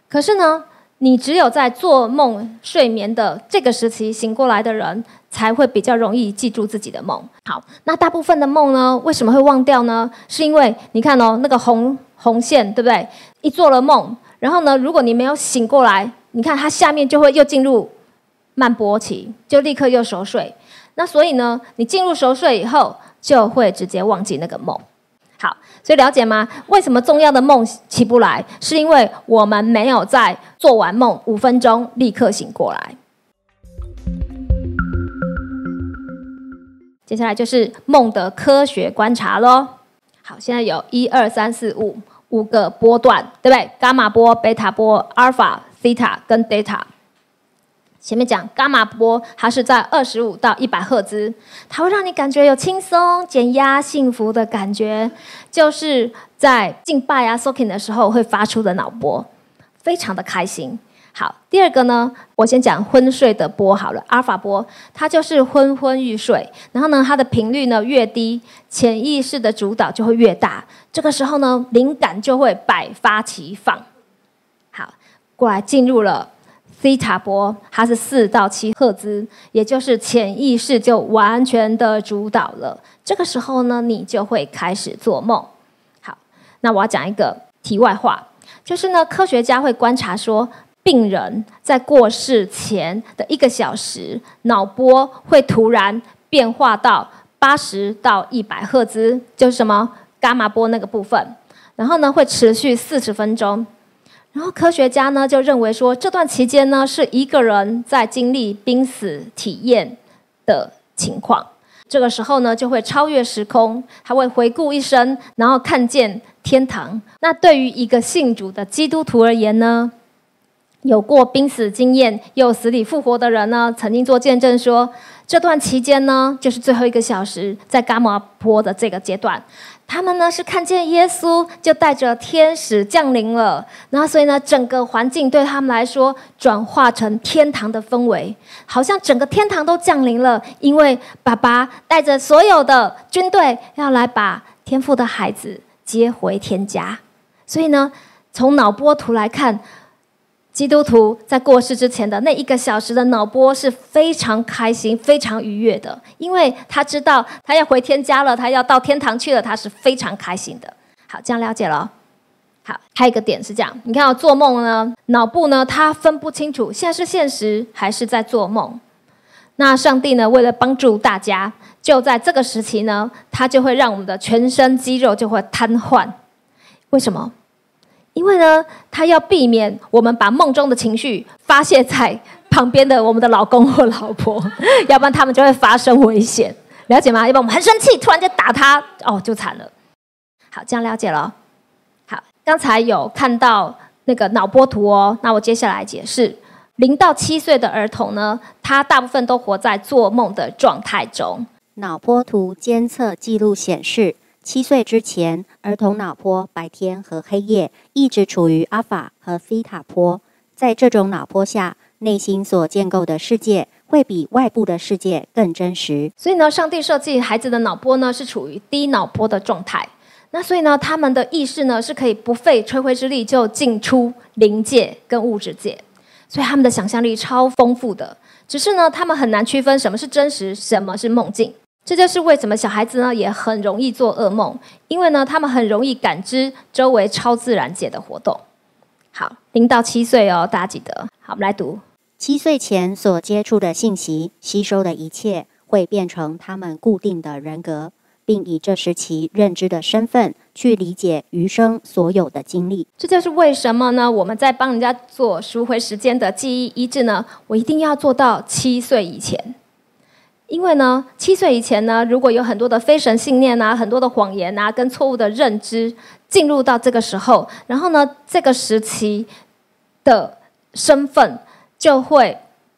可是呢，你只有在做梦、睡眠的这个时期醒过来的人，才会比较容易记住自己的梦。好，那大部分的梦呢，为什么会忘掉呢？是因为你看哦，那个红红线，对不对？一做了梦，然后呢，如果你没有醒过来，你看它下面就会又进入慢波期，就立刻又熟睡。那所以呢，你进入熟睡以后，就会直接忘记那个梦。好，所以了解吗？为什么重要的梦起不来？是因为我们没有在做完梦五分钟立刻醒过来。接下来就是梦的科学观察喽。好，现在有一二三四五五个波段，对不对？伽马波、贝塔波、阿尔法、西塔跟德塔。前面讲伽马波，它是在二十五到一百赫兹，它会让你感觉有轻松、减压、幸福的感觉，就是在敬拜啊、soaking 的时候会发出的脑波，非常的开心。好，第二个呢，我先讲昏睡的波好了，阿尔法波，它就是昏昏欲睡，然后呢，它的频率呢越低，潜意识的主导就会越大，这个时候呢，灵感就会百发齐放。好，过来进入了。西塔波它是四到七赫兹，也就是潜意识就完全的主导了。这个时候呢，你就会开始做梦。好，那我要讲一个题外话，就是呢，科学家会观察说，病人在过世前的一个小时，脑波会突然变化到八十到一百赫兹，就是什么伽马波那个部分，然后呢，会持续四十分钟。然后科学家呢就认为说，这段期间呢是一个人在经历濒死体验的情况。这个时候呢就会超越时空，还会回顾一生，然后看见天堂。那对于一个信主的基督徒而言呢，有过濒死经验又死里复活的人呢，曾经做见证说，这段期间呢就是最后一个小时，在伽马波的这个阶段。他们呢是看见耶稣就带着天使降临了，然后所以呢整个环境对他们来说转化成天堂的氛围，好像整个天堂都降临了，因为爸爸带着所有的军队要来把天父的孩子接回天家，所以呢从脑波图来看。基督徒在过世之前的那一个小时的脑波是非常开心、非常愉悦的，因为他知道他要回天家了，他要到天堂去了，他是非常开心的。好，这样了解了。好，还有一个点是这样，你看，做梦呢，脑部呢，它分不清楚现在是现实还是在做梦。那上帝呢，为了帮助大家，就在这个时期呢，他就会让我们的全身肌肉就会瘫痪。为什么？因为呢，他要避免我们把梦中的情绪发泄在旁边的我们的老公或老婆，要不然他们就会发生危险，了解吗？要不然我们很生气，突然间打他，哦，就惨了。好，这样了解了。好，刚才有看到那个脑波图哦，那我接下来解释，零到七岁的儿童呢，他大部分都活在做梦的状态中。脑波图监测记录显示。七岁之前，儿童脑波白天和黑夜一直处于阿法和西塔波。在这种脑波下，内心所建构的世界会比外部的世界更真实。所以呢，上帝设计孩子的脑波呢是处于低脑波的状态。那所以呢，他们的意识呢是可以不费吹灰之力就进出灵界跟物质界，所以他们的想象力超丰富的。只是呢，他们很难区分什么是真实，什么是梦境。这就是为什么小孩子呢也很容易做噩梦，因为呢他们很容易感知周围超自然界的活动。好，零到七岁哦，大家记得。好，我们来读。七岁前所接触的信息、吸收的一切，会变成他们固定的人格，并以这时期认知的身份去理解余生所有的经历。这就是为什么呢？我们在帮人家做赎回时间的记忆医治呢，我一定要做到七岁以前。因为呢，七岁以前呢，如果有很多的非神信念啊，很多的谎言啊，跟错误的认知进入到这个时候，然后呢，这个时期的身份就会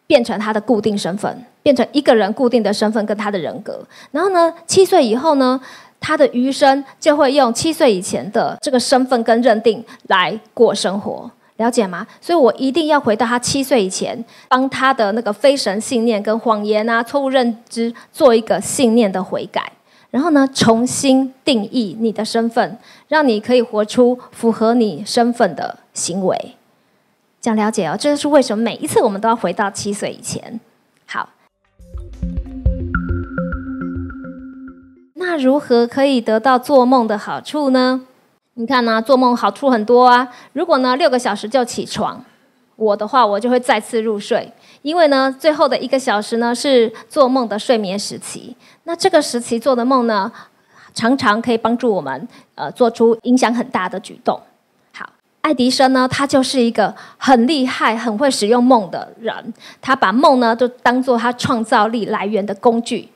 变成他的固定身份，变成一个人固定的身份跟他的人格。然后呢，七岁以后呢，他的余生就会用七岁以前的这个身份跟认定来过生活。了解吗？所以我一定要回到他七岁以前，帮他的那个非神信念跟谎言啊、错误认知做一个信念的悔改，然后呢，重新定义你的身份，让你可以活出符合你身份的行为。这样了解哦，这就是为什么每一次我们都要回到七岁以前。好，那如何可以得到做梦的好处呢？你看呢，做梦好处很多啊。如果呢六个小时就起床，我的话我就会再次入睡，因为呢最后的一个小时呢是做梦的睡眠时期。那这个时期做的梦呢，常常可以帮助我们呃做出影响很大的举动。好，爱迪生呢他就是一个很厉害、很会使用梦的人，他把梦呢都当做他创造力来源的工具。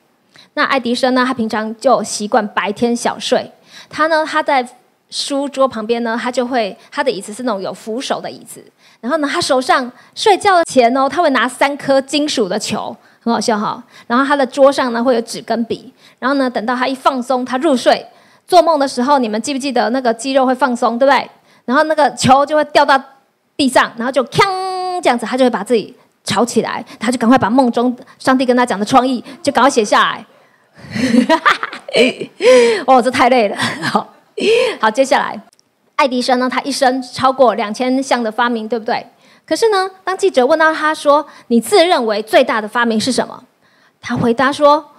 那爱迪生呢，他平常就习惯白天小睡，他呢他在。书桌旁边呢，他就会他的椅子是那种有扶手的椅子，然后呢，他手上睡觉前哦，他会拿三颗金属的球，很好笑哈。然后他的桌上呢会有纸跟笔，然后呢，等到他一放松，他入睡做梦的时候，你们记不记得那个肌肉会放松，对不对？然后那个球就会掉到地上，然后就锵这样子，他就会把自己吵起来，他就赶快把梦中上帝跟他讲的创意就赶快写下来。哦，这太累了，好。好，接下来，爱迪生呢？他一生超过两千项的发明，对不对？可是呢，当记者问到他说：“你自认为最大的发明是什么？”他回答说：“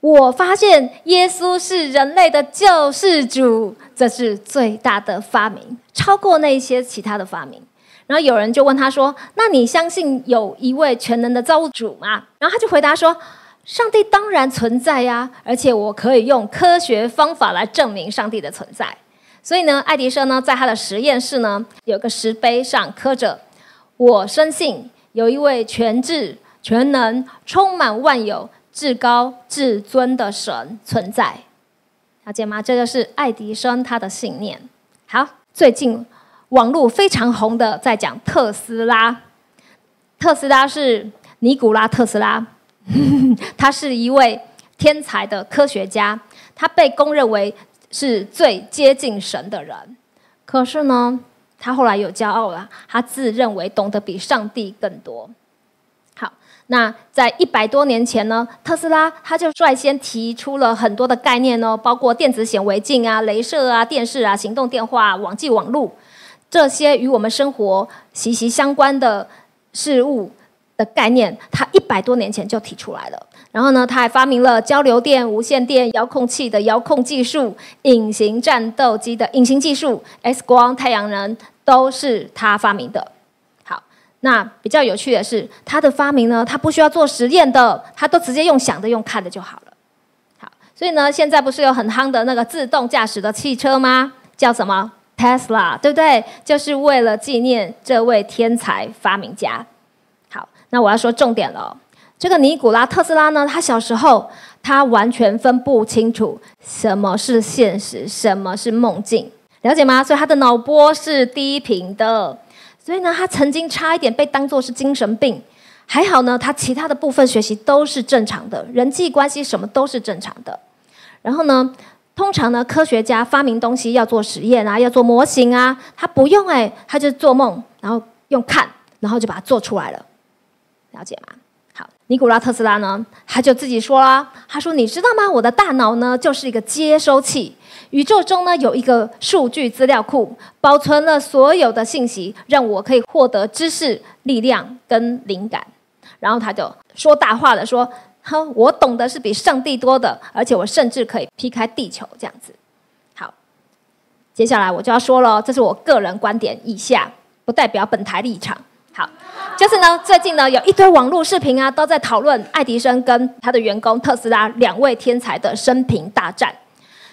我发现耶稣是人类的救世主，这是最大的发明，超过那些其他的发明。”然后有人就问他说：“那你相信有一位全能的造物主吗？”然后他就回答说。上帝当然存在呀，而且我可以用科学方法来证明上帝的存在。所以呢，爱迪生呢，在他的实验室呢，有个石碑上刻着：“我深信有一位全智、全能、充满万有、至高至尊的神存在。”了解吗？这就是爱迪生他的信念。好，最近网络非常红的，在讲特斯拉。特斯拉是尼古拉特斯拉。他是一位天才的科学家，他被公认为是最接近神的人。可是呢，他后来有骄傲了，他自认为懂得比上帝更多。好，那在一百多年前呢，特斯拉他就率先提出了很多的概念哦，包括电子显微镜啊、镭射啊、电视啊、行动电话、网际网络这些与我们生活息息相关的事物。的概念，他一百多年前就提出来了。然后呢，他还发明了交流电、无线电、遥控器的遥控技术、隐形战斗机的隐形技术、X 光、太阳能，都是他发明的。好，那比较有趣的是，他的发明呢，他不需要做实验的，他都直接用想的、用看的就好了。好，所以呢，现在不是有很夯的那个自动驾驶的汽车吗？叫什么 Tesla，对不对？就是为了纪念这位天才发明家。那我要说重点了，这个尼古拉特斯拉呢，他小时候他完全分不清楚什么是现实，什么是梦境，了解吗？所以他的脑波是低频的，所以呢，他曾经差一点被当作是精神病，还好呢，他其他的部分学习都是正常的，人际关系什么都是正常的。然后呢，通常呢，科学家发明东西要做实验啊，要做模型啊，他不用哎，他就做梦，然后用看。然后就把它做出来了，了解吗？好，尼古拉特斯拉呢，他就自己说啦，他说：“你知道吗？我的大脑呢，就是一个接收器，宇宙中呢有一个数据资料库，保存了所有的信息，让我可以获得知识、力量跟灵感。”然后他就说大话了，说：“哼，我懂得是比上帝多的，而且我甚至可以劈开地球这样子。”好，接下来我就要说了，这是我个人观点，以下不代表本台立场。就是呢，最近呢有一堆网络视频啊，都在讨论爱迪生跟他的员工特斯拉两位天才的生平大战。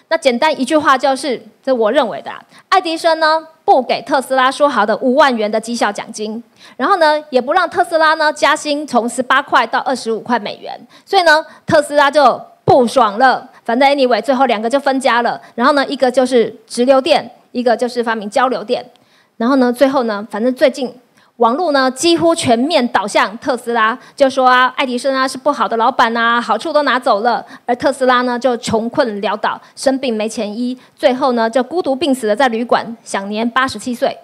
那简单一句话就是，这我认为的，爱迪生呢不给特斯拉说好的五万元的绩效奖金，然后呢也不让特斯拉呢加薪从十八块到二十五块美元，所以呢特斯拉就不爽了。反正 anyway 最后两个就分家了，然后呢一个就是直流电，一个就是发明交流电，然后呢最后呢反正最近。网络呢几乎全面倒向特斯拉，就说啊，爱迪生啊是不好的老板啊，好处都拿走了，而特斯拉呢就穷困潦倒，生病没钱医，最后呢就孤独病死了在旅馆，享年八十七岁。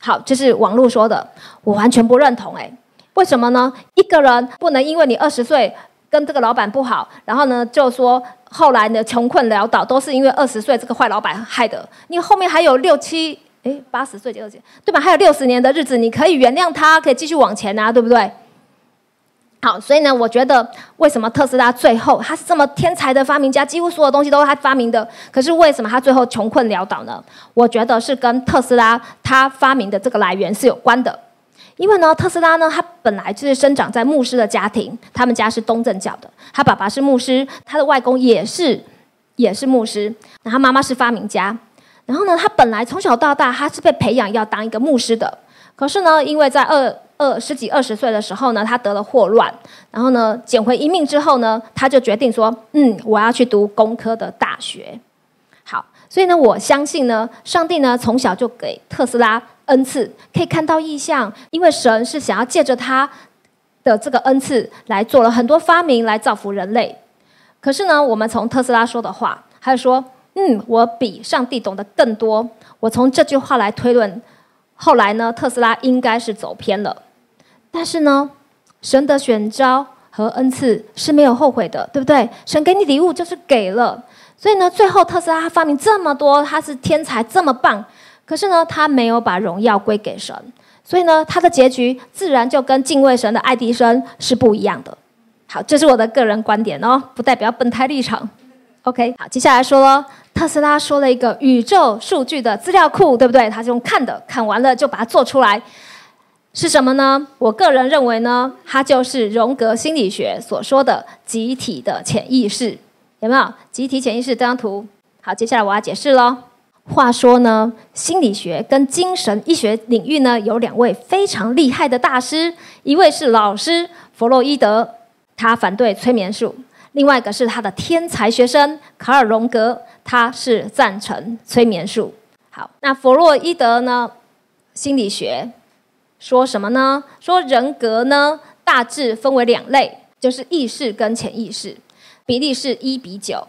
好，这是网络说的，我完全不认同。哎，为什么呢？一个人不能因为你二十岁跟这个老板不好，然后呢就说后来呢穷困潦倒都是因为二十岁这个坏老板害的，你后面还有六七。哎，八十岁就二十，对吧？还有六十年的日子，你可以原谅他，可以继续往前啊，对不对？好，所以呢，我觉得为什么特斯拉最后他是这么天才的发明家，几乎所有东西都是他发明的，可是为什么他最后穷困潦倒呢？我觉得是跟特斯拉他发明的这个来源是有关的。因为呢，特斯拉呢，他本来就是生长在牧师的家庭，他们家是东正教的，他爸爸是牧师，他的外公也是也是牧师，然后妈妈是发明家。然后呢，他本来从小到大，他是被培养要当一个牧师的。可是呢，因为在二二十几、二十岁的时候呢，他得了霍乱，然后呢，捡回一命之后呢，他就决定说：“嗯，我要去读工科的大学。”好，所以呢，我相信呢，上帝呢从小就给特斯拉恩赐，可以看到异象，因为神是想要借着他的这个恩赐来做了很多发明，来造福人类。可是呢，我们从特斯拉说的话，他就说。嗯，我比上帝懂得更多。我从这句话来推论，后来呢，特斯拉应该是走偏了。但是呢，神的选召和恩赐是没有后悔的，对不对？神给你礼物就是给了。所以呢，最后特斯拉发明这么多，他是天才，这么棒。可是呢，他没有把荣耀归给神，所以呢，他的结局自然就跟敬畏神的爱迪生是不一样的。好，这是我的个人观点哦，不代表本台立场。OK，好，接下来说。特斯拉说了一个宇宙数据的资料库，对不对？他是用看的，看完了就把它做出来，是什么呢？我个人认为呢，它就是荣格心理学所说的集体的潜意识，有没有？集体潜意识这张图。好，接下来我要解释喽。话说呢，心理学跟精神医学领域呢，有两位非常厉害的大师，一位是老师弗洛伊德，他反对催眠术；另外一个是他的天才学生卡尔荣格。他是赞成催眠术。好，那弗洛伊德呢？心理学说什么呢？说人格呢，大致分为两类，就是意识跟潜意识，比例是一比九。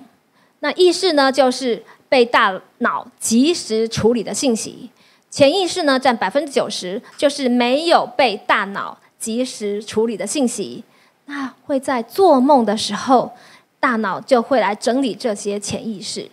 那意识呢，就是被大脑及时处理的信息；潜意识呢，占百分之九十，就是没有被大脑及时处理的信息。那会在做梦的时候，大脑就会来整理这些潜意识。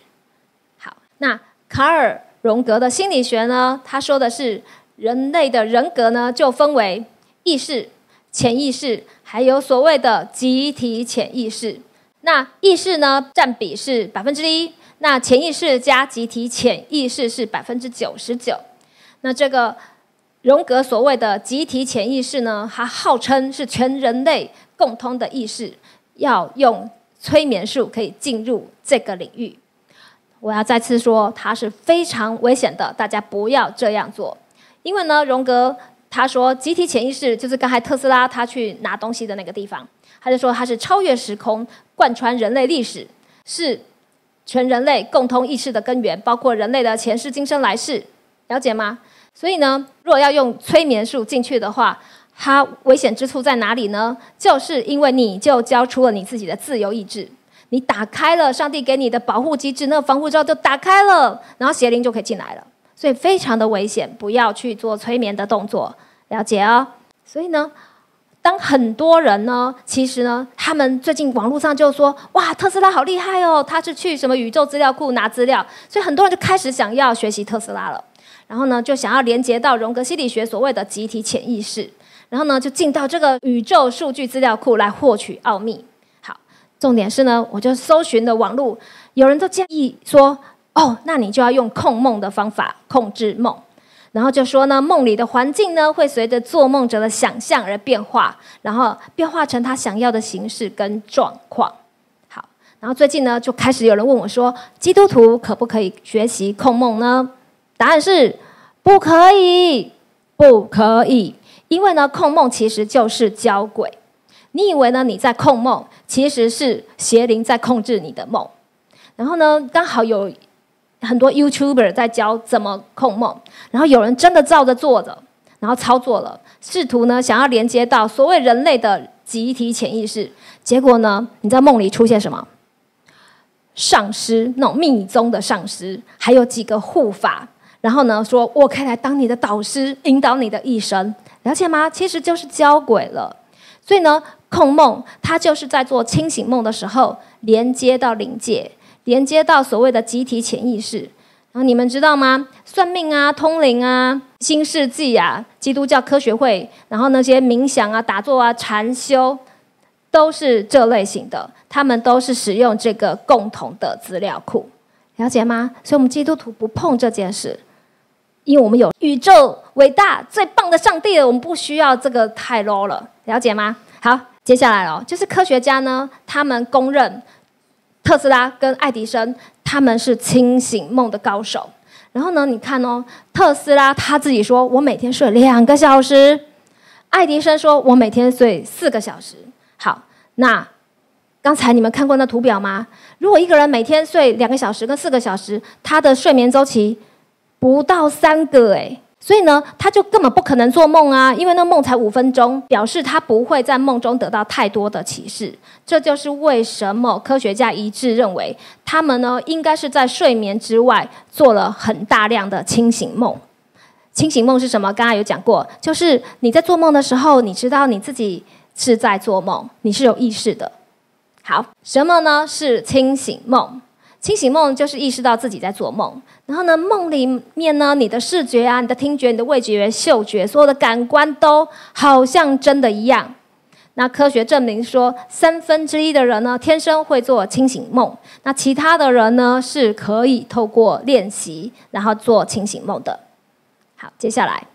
好那卡尔荣格的心理学呢？他说的是人类的人格呢，就分为意识、潜意识，还有所谓的集体潜意识。那意识呢，占比是百分之一，那潜意识加集体潜意识是百分之九十九。那这个荣格所谓的集体潜意识呢，它号称是全人类共通的意识，要用催眠术可以进入这个领域。我要再次说，它是非常危险的，大家不要这样做。因为呢，荣格他说，集体潜意识就是刚才特斯拉他去拿东西的那个地方，他就说它是超越时空、贯穿人类历史，是全人类共通意识的根源，包括人类的前世、今生、来世，了解吗？所以呢，如果要用催眠术进去的话，它危险之处在哪里呢？就是因为你就交出了你自己的自由意志。你打开了上帝给你的保护机制，那个防护罩就打开了，然后邪灵就可以进来了，所以非常的危险，不要去做催眠的动作，了解哦。所以呢，当很多人呢，其实呢，他们最近网络上就说，哇，特斯拉好厉害哦，他是去什么宇宙资料库拿资料，所以很多人就开始想要学习特斯拉了。然后呢，就想要连接到荣格心理学所谓的集体潜意识，然后呢，就进到这个宇宙数据资料库来获取奥秘。好，重点是呢，我就搜寻的网络，有人都建议说，哦，那你就要用控梦的方法控制梦。然后就说呢，梦里的环境呢，会随着做梦者的想象而变化，然后变化成他想要的形式跟状况。好，然后最近呢，就开始有人问我说，基督徒可不可以学习控梦呢？答案是不可以，不可以，因为呢，控梦其实就是教鬼。你以为呢你在控梦，其实是邪灵在控制你的梦。然后呢，刚好有。很多 YouTuber 在教怎么控梦，然后有人真的照着做着，然后操作了，试图呢想要连接到所谓人类的集体潜意识，结果呢，你在梦里出现什么？上师那种密宗的上师，还有几个护法，然后呢说我可以来当你的导师，引导你的一生，了解吗？其实就是交轨了。所以呢，控梦它就是在做清醒梦的时候连接到灵界。连接到所谓的集体潜意识，然后你们知道吗？算命啊、通灵啊、新世纪啊、基督教科学会，然后那些冥想啊、打坐啊、禅修，都是这类型的。他们都是使用这个共同的资料库，了解吗？所以，我们基督徒不碰这件事，因为我们有宇宙伟大最棒的上帝了，我们不需要这个太 low 了，了解吗？好，接下来哦，就是科学家呢，他们公认。特斯拉跟爱迪生他们是清醒梦的高手。然后呢，你看哦，特斯拉他自己说我每天睡两个小时，爱迪生说我每天睡四个小时。好，那刚才你们看过那图表吗？如果一个人每天睡两个小时跟四个小时，他的睡眠周期不到三个哎。所以呢，他就根本不可能做梦啊，因为那梦才五分钟，表示他不会在梦中得到太多的启示。这就是为什么科学家一致认为，他们呢应该是在睡眠之外做了很大量的清醒梦。清醒梦是什么？刚刚有讲过，就是你在做梦的时候，你知道你自己是在做梦，你是有意识的。好，什么呢？是清醒梦。清醒梦就是意识到自己在做梦，然后呢，梦里面呢，你的视觉啊、你的听觉、你的味觉、嗅觉，所有的感官都好像真的一样。那科学证明说，三分之一的人呢，天生会做清醒梦，那其他的人呢，是可以透过练习然后做清醒梦的。好，接下来，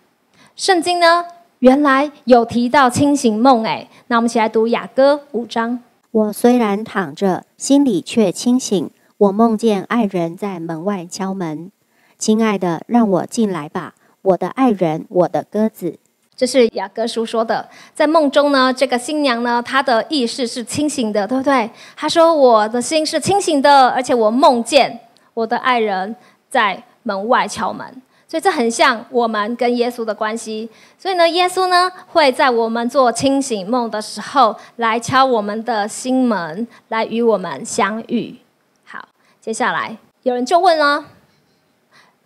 圣经呢，原来有提到清醒梦，哎，那我们一起来读雅歌五章。我虽然躺着，心里却清醒。我梦见爱人在门外敲门，亲爱的，让我进来吧，我的爱人，我的鸽子。这是雅各书说的，在梦中呢，这个新娘呢，她的意识是清醒的，对不对？她说：“我的心是清醒的，而且我梦见我的爱人在门外敲门。”所以这很像我们跟耶稣的关系。所以呢，耶稣呢会在我们做清醒梦的时候来敲我们的心门，来与我们相遇。接下来有人就问了：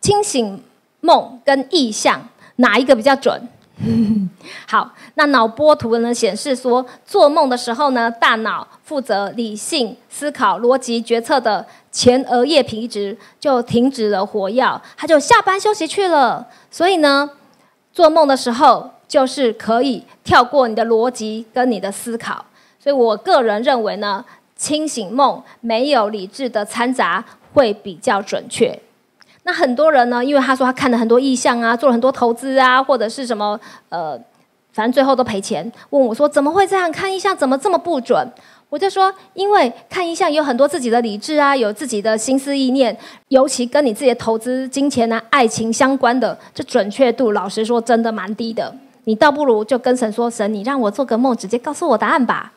清醒梦跟意象哪一个比较准？好，那脑波图呢显示说，做梦的时候呢，大脑负责理性思考、逻辑决策的前额叶皮质就停止了活跃，它就下班休息去了。所以呢，做梦的时候就是可以跳过你的逻辑跟你的思考。所以我个人认为呢。清醒梦没有理智的掺杂会比较准确。那很多人呢，因为他说他看了很多意象啊，做了很多投资啊，或者是什么呃，反正最后都赔钱。问我说怎么会这样看意象，怎么这么不准？我就说，因为看意象有很多自己的理智啊，有自己的心思意念，尤其跟你自己的投资、金钱啊、爱情相关的，这准确度老实说真的蛮低的。你倒不如就跟神说，神，你让我做个梦，直接告诉我答案吧。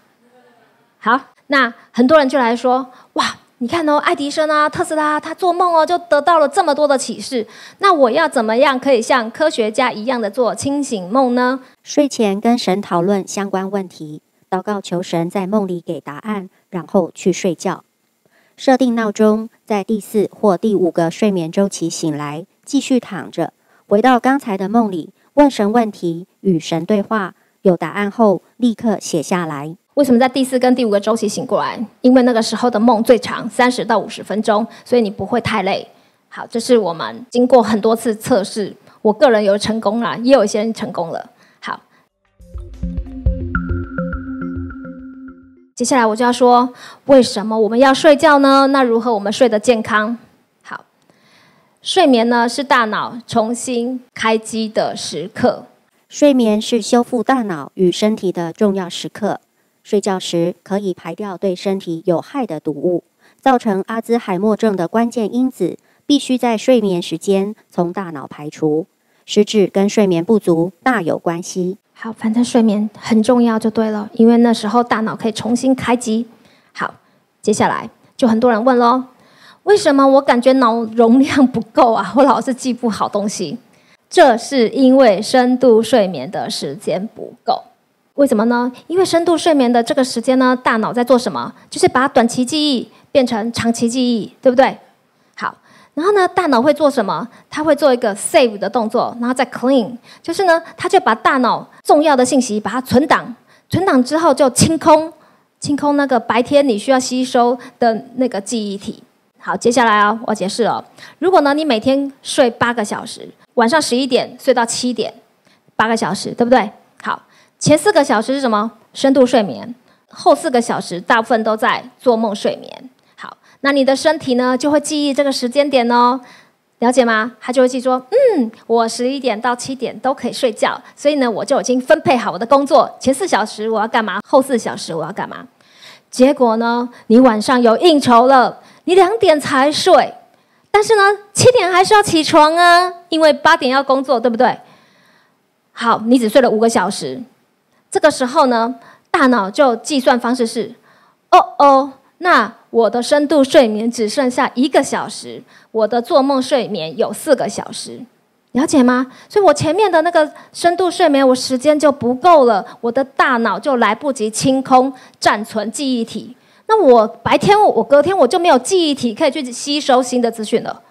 好。那很多人就来说：“哇，你看哦，爱迪生啊，特斯拉，他做梦哦，就得到了这么多的启示。那我要怎么样可以像科学家一样的做清醒梦呢？睡前跟神讨论相关问题，祷告求神在梦里给答案，然后去睡觉。设定闹钟，在第四或第五个睡眠周期醒来，继续躺着，回到刚才的梦里。问神问题，与神对话，有答案后立刻写下来。为什么在第四跟第五个周期醒过来？因为那个时候的梦最长，三十到五十分钟，所以你不会太累。好，这是我们经过很多次测试，我个人有成功了，也有一些人成功了。好，接下来我就要说，为什么我们要睡觉呢？那如何我们睡得健康？好，睡眠呢是大脑重新开机的时刻，睡眠是修复大脑与身体的重要时刻。睡觉时可以排掉对身体有害的毒物，造成阿兹海默症的关键因子必须在睡眠时间从大脑排除，实质跟睡眠不足大有关系。好，反正睡眠很重要就对了，因为那时候大脑可以重新开机。好，接下来就很多人问喽，为什么我感觉脑容量不够啊？我老是记不好东西，这是因为深度睡眠的时间不够。为什么呢？因为深度睡眠的这个时间呢，大脑在做什么？就是把短期记忆变成长期记忆，对不对？好，然后呢，大脑会做什么？它会做一个 save 的动作，然后再 clean，就是呢，它就把大脑重要的信息把它存档，存档之后就清空，清空那个白天你需要吸收的那个记忆体。好，接下来啊，我解释了，如果呢，你每天睡八个小时，晚上十一点睡到七点，八个小时，对不对？前四个小时是什么？深度睡眠。后四个小时大部分都在做梦睡眠。好，那你的身体呢就会记忆这个时间点哦，了解吗？他就会记说，嗯，我十一点到七点都可以睡觉，所以呢我就已经分配好我的工作，前四小时我要干嘛，后四小时我要干嘛。结果呢，你晚上有应酬了，你两点才睡，但是呢七点还是要起床啊，因为八点要工作，对不对？好，你只睡了五个小时。这个时候呢，大脑就计算方式是：哦哦，那我的深度睡眠只剩下一个小时，我的做梦睡眠有四个小时，了解吗？所以我前面的那个深度睡眠，我时间就不够了，我的大脑就来不及清空暂存记忆体。那我白天我隔天我就没有记忆体可以去吸收新的资讯了。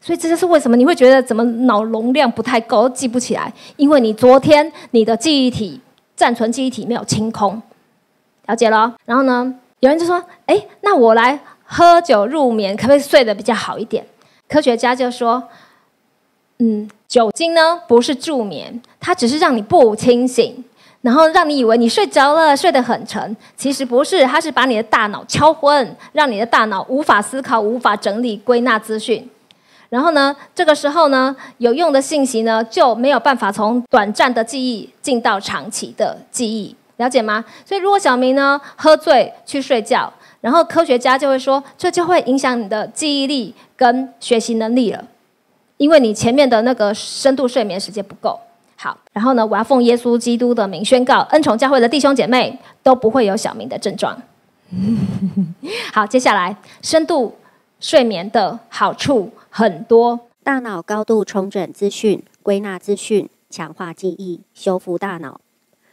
所以这就是为什么你会觉得怎么脑容量不太够，记不起来，因为你昨天你的记忆体。暂存记忆体没有清空，了解了。然后呢，有人就说：“哎，那我来喝酒入眠，可不可以睡得比较好一点？”科学家就说：“嗯，酒精呢不是助眠，它只是让你不清醒，然后让你以为你睡着了，睡得很沉。其实不是，它是把你的大脑敲昏，让你的大脑无法思考、无法整理、归纳资讯。”然后呢，这个时候呢，有用的信息呢就没有办法从短暂的记忆进到长期的记忆，了解吗？所以如果小明呢喝醉去睡觉，然后科学家就会说，这就会影响你的记忆力跟学习能力了，因为你前面的那个深度睡眠时间不够。好，然后呢，我要奉耶稣基督的名宣告，恩宠教会的弟兄姐妹都不会有小明的症状。好，接下来深度睡眠的好处。很多大脑高度重整资讯、归纳资讯、强化记忆、修复大脑。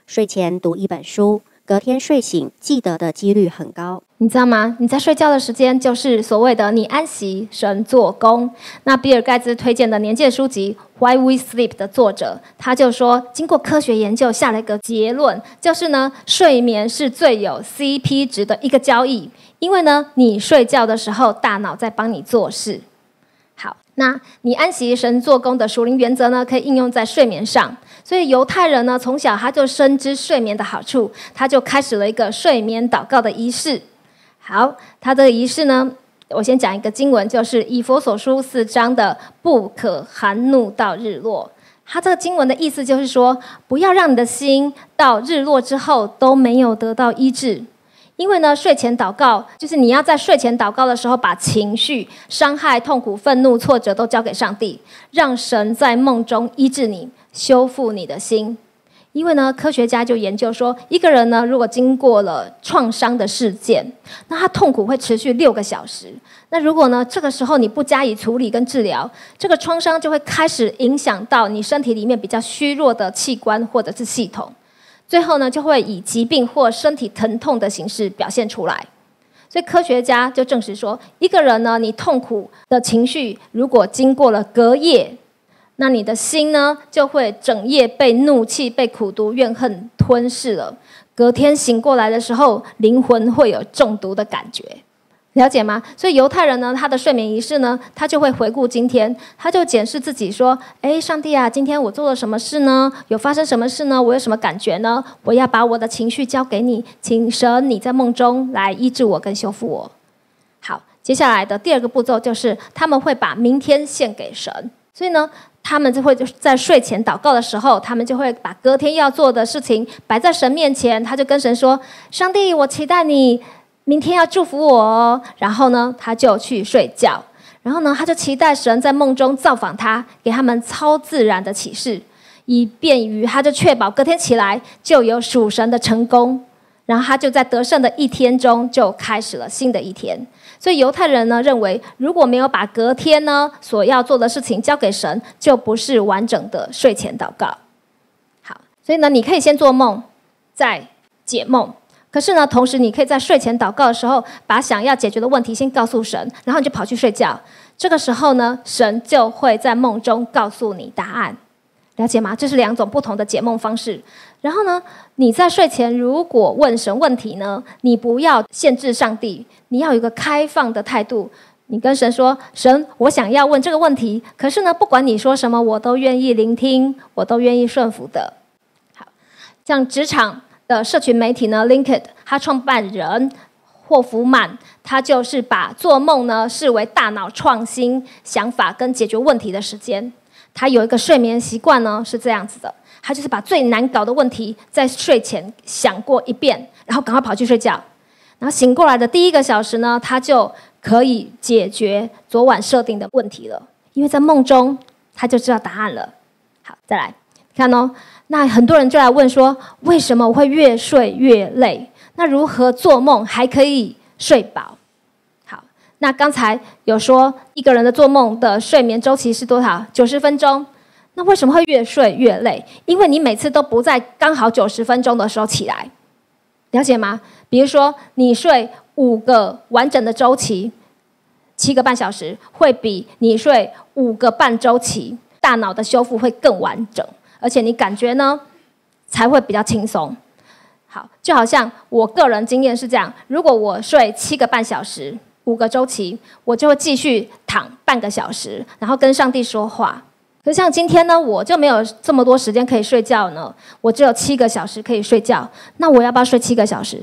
睡前读一本书，隔天睡醒记得的几率很高。你知道吗？你在睡觉的时间就是所谓的你安息神做工。那比尔盖茨推荐的年鉴书籍《Why We Sleep》的作者，他就说，经过科学研究下了一个结论，就是呢，睡眠是最有 CP 值的一个交易，因为呢，你睡觉的时候，大脑在帮你做事。好那你安息神做工的属灵原则呢，可以应用在睡眠上。所以犹太人呢，从小他就深知睡眠的好处，他就开始了一个睡眠祷告的仪式。好，他的仪式呢，我先讲一个经文，就是以佛所书四章的“不可含怒到日落”。他这个经文的意思就是说，不要让你的心到日落之后都没有得到医治。因为呢，睡前祷告就是你要在睡前祷告的时候，把情绪、伤害、痛苦、愤怒、挫折都交给上帝，让神在梦中医治你、修复你的心。因为呢，科学家就研究说，一个人呢，如果经过了创伤的事件，那他痛苦会持续六个小时。那如果呢，这个时候你不加以处理跟治疗，这个创伤就会开始影响到你身体里面比较虚弱的器官或者是系统。最后呢，就会以疾病或身体疼痛的形式表现出来。所以科学家就证实说，一个人呢，你痛苦的情绪如果经过了隔夜那你的心呢，就会整夜被怒气、被苦毒、怨恨吞噬了。隔天醒过来的时候，灵魂会有中毒的感觉，了解吗？所以犹太人呢，他的睡眠仪式呢，他就会回顾今天，他就检视自己说：“哎，上帝啊，今天我做了什么事呢？有发生什么事呢？我有什么感觉呢？我要把我的情绪交给你，请神你在梦中来医治我跟修复我。”好，接下来的第二个步骤就是他们会把明天献给神，所以呢。他们就会在睡前祷告的时候，他们就会把隔天要做的事情摆在神面前，他就跟神说：“上帝，我期待你明天要祝福我。”哦。”然后呢，他就去睡觉。然后呢，他就期待神在梦中造访他，给他们超自然的启示，以便于他就确保隔天起来就有属神的成功。然后他就在得胜的一天中就开始了新的一天。所以犹太人呢认为，如果没有把隔天呢所要做的事情交给神，就不是完整的睡前祷告。好，所以呢，你可以先做梦，再解梦。可是呢，同时你可以在睡前祷告的时候，把想要解决的问题先告诉神，然后你就跑去睡觉。这个时候呢，神就会在梦中告诉你答案。了解吗？这是两种不同的解梦方式。然后呢，你在睡前如果问神问题呢，你不要限制上帝，你要有一个开放的态度。你跟神说：“神，我想要问这个问题，可是呢，不管你说什么，我都愿意聆听，我都愿意顺服的。”好，像职场的社群媒体呢，Linked，他创办人霍夫曼，他就是把做梦呢视为大脑创新想法跟解决问题的时间。他有一个睡眠习惯呢，是这样子的：他就是把最难搞的问题在睡前想过一遍，然后赶快跑去睡觉。然后醒过来的第一个小时呢，他就可以解决昨晚设定的问题了，因为在梦中他就知道答案了。好，再来看哦。那很多人就来问说：为什么我会越睡越累？那如何做梦还可以睡饱？好那刚才有说一个人的做梦的睡眠周期是多少？九十分钟。那为什么会越睡越累？因为你每次都不在刚好九十分钟的时候起来，了解吗？比如说你睡五个完整的周期，七个半小时，会比你睡五个半周期，大脑的修复会更完整，而且你感觉呢才会比较轻松。好，就好像我个人经验是这样：如果我睡七个半小时。五个周期，我就会继续躺半个小时，然后跟上帝说话。可像今天呢，我就没有这么多时间可以睡觉呢，我只有七个小时可以睡觉。那我要不要睡七个小时？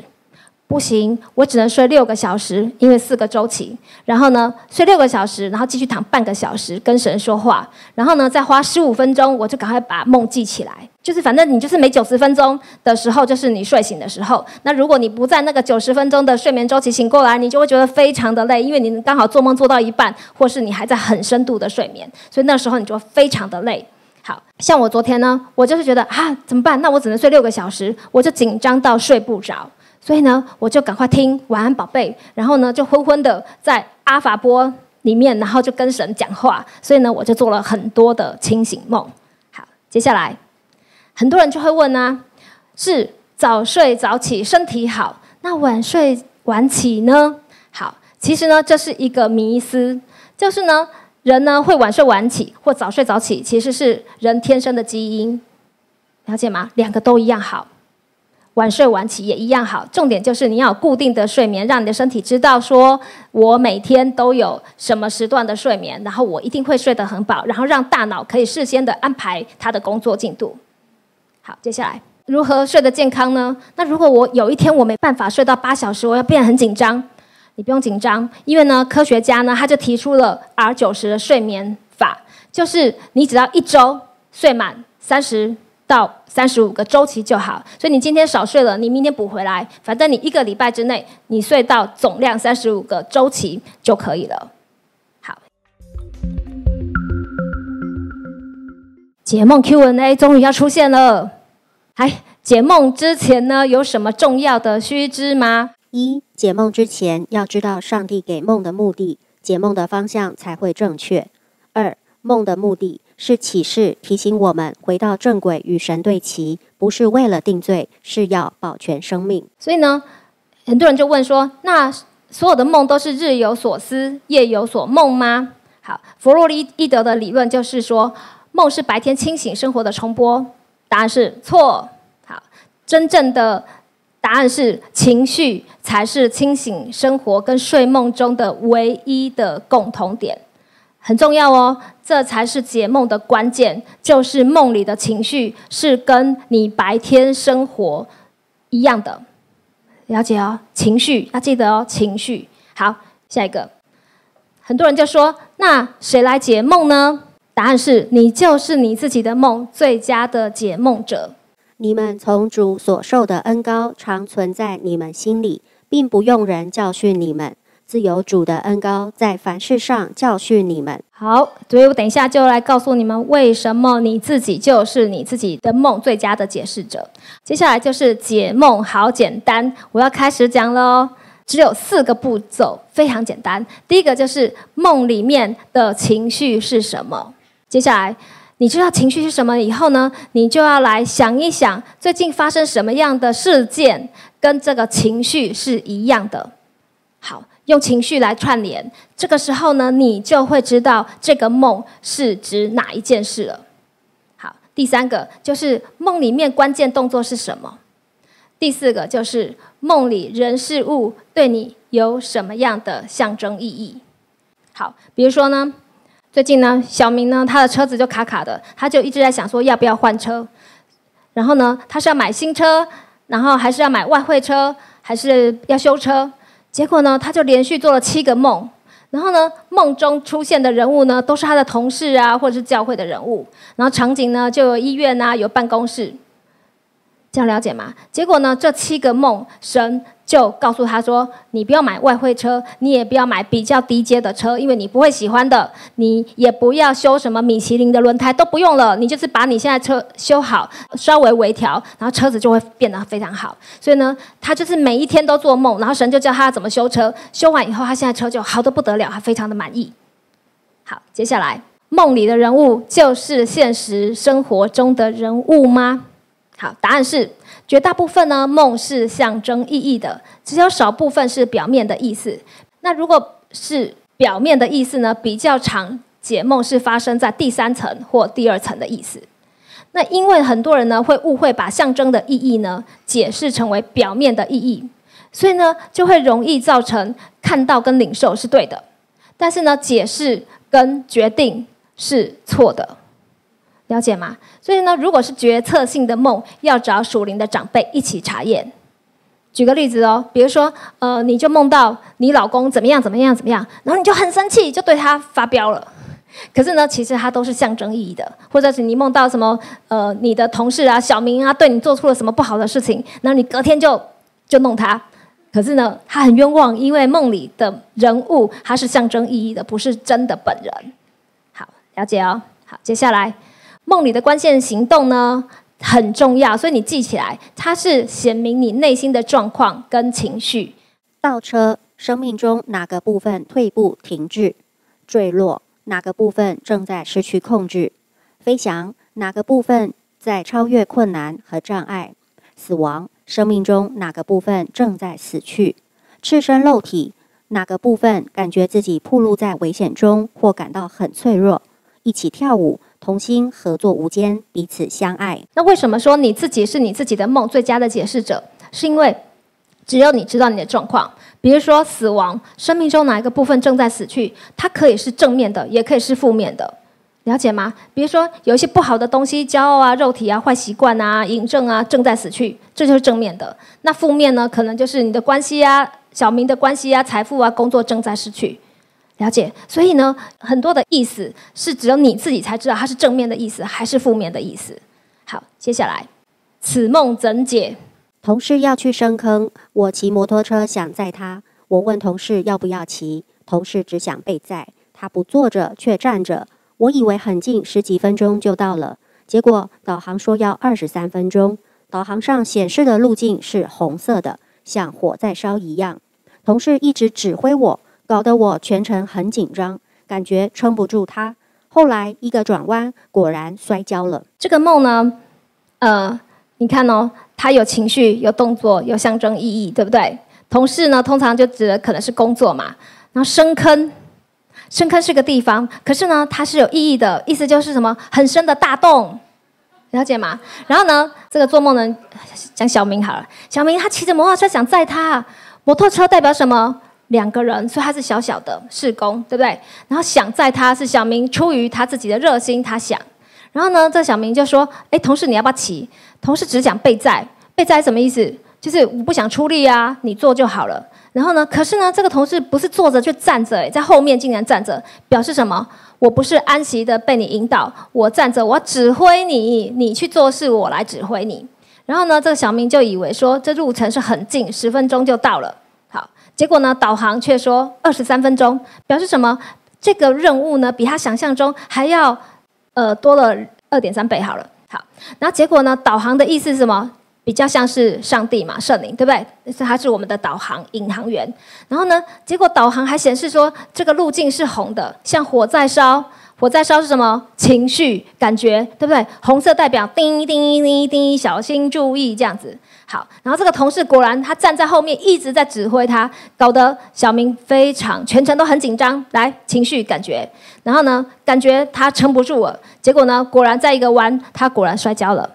不行，我只能睡六个小时，因为四个周期。然后呢，睡六个小时，然后继续躺半个小时，跟神说话。然后呢，再花十五分钟，我就赶快把梦记起来。就是反正你就是每九十分钟的时候，就是你睡醒的时候。那如果你不在那个九十分钟的睡眠周期醒过来，你就会觉得非常的累，因为你刚好做梦做到一半，或是你还在很深度的睡眠，所以那时候你就非常的累。好像我昨天呢，我就是觉得啊，怎么办？那我只能睡六个小时，我就紧张到睡不着。所以呢，我就赶快听晚安宝贝，然后呢就昏昏的在阿法波里面，然后就跟神讲话。所以呢，我就做了很多的清醒梦。好，接下来很多人就会问呢，是早睡早起身体好，那晚睡晚起呢？好，其实呢这是一个迷思，就是呢人呢会晚睡晚起或早睡早起，其实是人天生的基因，了解吗？两个都一样好。晚睡晚起也一样好，重点就是你要固定的睡眠，让你的身体知道说，我每天都有什么时段的睡眠，然后我一定会睡得很饱，然后让大脑可以事先的安排它的工作进度。好，接下来如何睡得健康呢？那如果我有一天我没办法睡到八小时，我要变得很紧张，你不用紧张，因为呢，科学家呢他就提出了 R 九十的睡眠法，就是你只要一周睡满三十。到三十五个周期就好，所以你今天少睡了，你明天补回来，反正你一个礼拜之内，你睡到总量三十五个周期就可以了。好，解梦 Q&A 终于要出现了。哎，解梦之前呢，有什么重要的须知吗？一、解梦之前要知道上帝给梦的目的，解梦的方向才会正确。二、梦的目的。是启示提醒我们回到正轨，与神对齐，不是为了定罪，是要保全生命。所以呢，很多人就问说：那所有的梦都是日有所思，夜有所梦吗？好，弗洛伊伊德的理论就是说，梦是白天清醒生活的重播？答案是错。好，真正的答案是情绪才是清醒生活跟睡梦中的唯一的共同点，很重要哦。这才是解梦的关键，就是梦里的情绪是跟你白天生活一样的。了解哦，情绪要记得哦，情绪。好，下一个，很多人就说，那谁来解梦呢？答案是你就是你自己的梦，最佳的解梦者。你们从主所受的恩高常存在你们心里，并不用人教训你们。自有主的恩高在凡事上教训你们。好，所以我等一下就来告诉你们，为什么你自己就是你自己的梦最佳的解释者。接下来就是解梦，好简单，我要开始讲喽。只有四个步骤，非常简单。第一个就是梦里面的情绪是什么。接下来你知道情绪是什么以后呢，你就要来想一想，最近发生什么样的事件跟这个情绪是一样的。好。用情绪来串联，这个时候呢，你就会知道这个梦是指哪一件事了。好，第三个就是梦里面关键动作是什么？第四个就是梦里人事物对你有什么样的象征意义？好，比如说呢，最近呢，小明呢，他的车子就卡卡的，他就一直在想说要不要换车。然后呢，他是要买新车，然后还是要买外汇车，还是要修车？结果呢，他就连续做了七个梦，然后呢，梦中出现的人物呢，都是他的同事啊，或者是教会的人物，然后场景呢，就有医院啊，有办公室。这样了解吗？结果呢？这七个梦神就告诉他说：“你不要买外汇车，你也不要买比较低阶的车，因为你不会喜欢的。你也不要修什么米其林的轮胎，都不用了。你就是把你现在车修好，稍微微调，然后车子就会变得非常好。所以呢，他就是每一天都做梦，然后神就教他怎么修车。修完以后，他现在车就好的不得了，他非常的满意。好，接下来梦里的人物就是现实生活中的人物吗？”好，答案是绝大部分呢，梦是象征意义的，只有少部分是表面的意思。那如果是表面的意思呢，比较常解梦是发生在第三层或第二层的意思。那因为很多人呢会误会把象征的意义呢解释成为表面的意义，所以呢就会容易造成看到跟领受是对的，但是呢解释跟决定是错的。了解吗？所以呢，如果是决策性的梦，要找属灵的长辈一起查验。举个例子哦，比如说，呃，你就梦到你老公怎么样怎么样怎么样，然后你就很生气，就对他发飙了。可是呢，其实它都是象征意义的，或者是你梦到什么，呃，你的同事啊，小明啊，对你做出了什么不好的事情，然后你隔天就就弄他。可是呢，他很冤枉，因为梦里的人物他是象征意义的，不是真的本人。好，了解哦。好，接下来。梦里的关键行动呢很重要，所以你记起来，它是显明你内心的状况跟情绪。倒车，生命中哪个部分退步停滞？坠落，哪个部分正在失去控制？飞翔，哪个部分在超越困难和障碍？死亡，生命中哪个部分正在死去？赤身露体，哪个部分感觉自己暴露在危险中或感到很脆弱？一起跳舞。同心合作无间，彼此相爱。那为什么说你自己是你自己的梦最佳的解释者？是因为只有你知道你的状况。比如说死亡，生命中哪一个部分正在死去？它可以是正面的，也可以是负面的，了解吗？比如说有一些不好的东西，骄傲啊、肉体啊、坏习惯啊、瘾症啊，正在死去，这就是正面的。那负面呢？可能就是你的关系啊、小明的关系啊、财富啊、工作正在失去。了解，所以呢，很多的意思是只有你自己才知道它是正面的意思还是负面的意思。好，接下来，此梦怎解？同事要去深坑，我骑摩托车想载他，我问同事要不要骑，同事只想被载，他不坐着却站着，我以为很近，十几分钟就到了，结果导航说要二十三分钟，导航上显示的路径是红色的，像火在烧一样，同事一直指挥我。搞得我全程很紧张，感觉撑不住他。后来一个转弯，果然摔跤了。这个梦呢，呃，你看哦，它有情绪、有动作、有象征意义，对不对？同事呢，通常就指的可能是工作嘛。然后深坑，深坑是个地方，可是呢，它是有意义的，意思就是什么？很深的大洞，了解吗？然后呢，这个做梦人讲小明好了，小明他骑着摩托车想载他，摩托车代表什么？两个人，所以他是小小的事工，对不对？然后想载他是小明出于他自己的热心，他想。然后呢，这小明就说：“哎，同事你要不要骑？”同事只讲被载，被载什么意思？就是我不想出力啊，你做就好了。然后呢？可是呢，这个同事不是坐着，就站着，在后面竟然站着，表示什么？我不是安息的被你引导，我站着，我指挥你，你去做事，我来指挥你。然后呢，这个小明就以为说这路程是很近，十分钟就到了。结果呢，导航却说二十三分钟，表示什么？这个任务呢，比他想象中还要呃多了二点三倍。好了，好，然后结果呢，导航的意思是什么？比较像是上帝嘛，圣灵，对不对？是他是我们的导航引航员。然后呢，结果导航还显示说这个路径是红的，像火在烧。火在烧是什么？情绪、感觉，对不对？红色代表叮叮叮叮，小心注意这样子。好，然后这个同事果然他站在后面一直在指挥他，搞得小明非常全程都很紧张。来，情绪感觉，然后呢，感觉他撑不住了。结果呢，果然在一个弯，他果然摔跤了。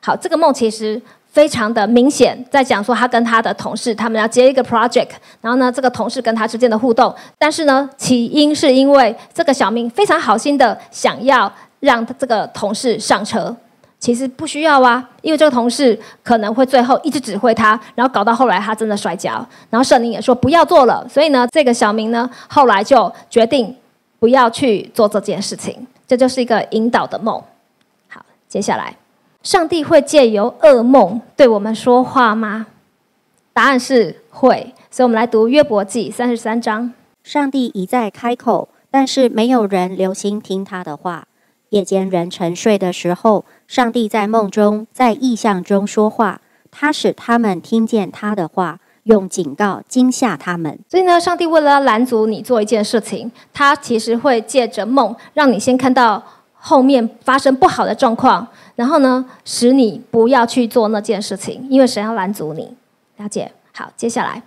好，这个梦其实。非常的明显，在讲说他跟他的同事，他们要接一个 project，然后呢，这个同事跟他之间的互动，但是呢，起因是因为这个小明非常好心的想要让这个同事上车，其实不需要啊，因为这个同事可能会最后一直指挥他，然后搞到后来他真的摔跤，然后圣灵也说不要做了，所以呢，这个小明呢后来就决定不要去做这件事情，这就是一个引导的梦。好，接下来。上帝会借由噩梦对我们说话吗？答案是会。所以，我们来读约伯记三十三章。上帝一再开口，但是没有人留心听他的话。夜间人沉睡的时候，上帝在梦中、在意象中说话，他使他们听见他的话，用警告惊吓他们。所以呢，上帝为了要拦阻你做一件事情，他其实会借着梦，让你先看到后面发生不好的状况。然后呢，使你不要去做那件事情，因为神要拦阻你。了解？好，接下来，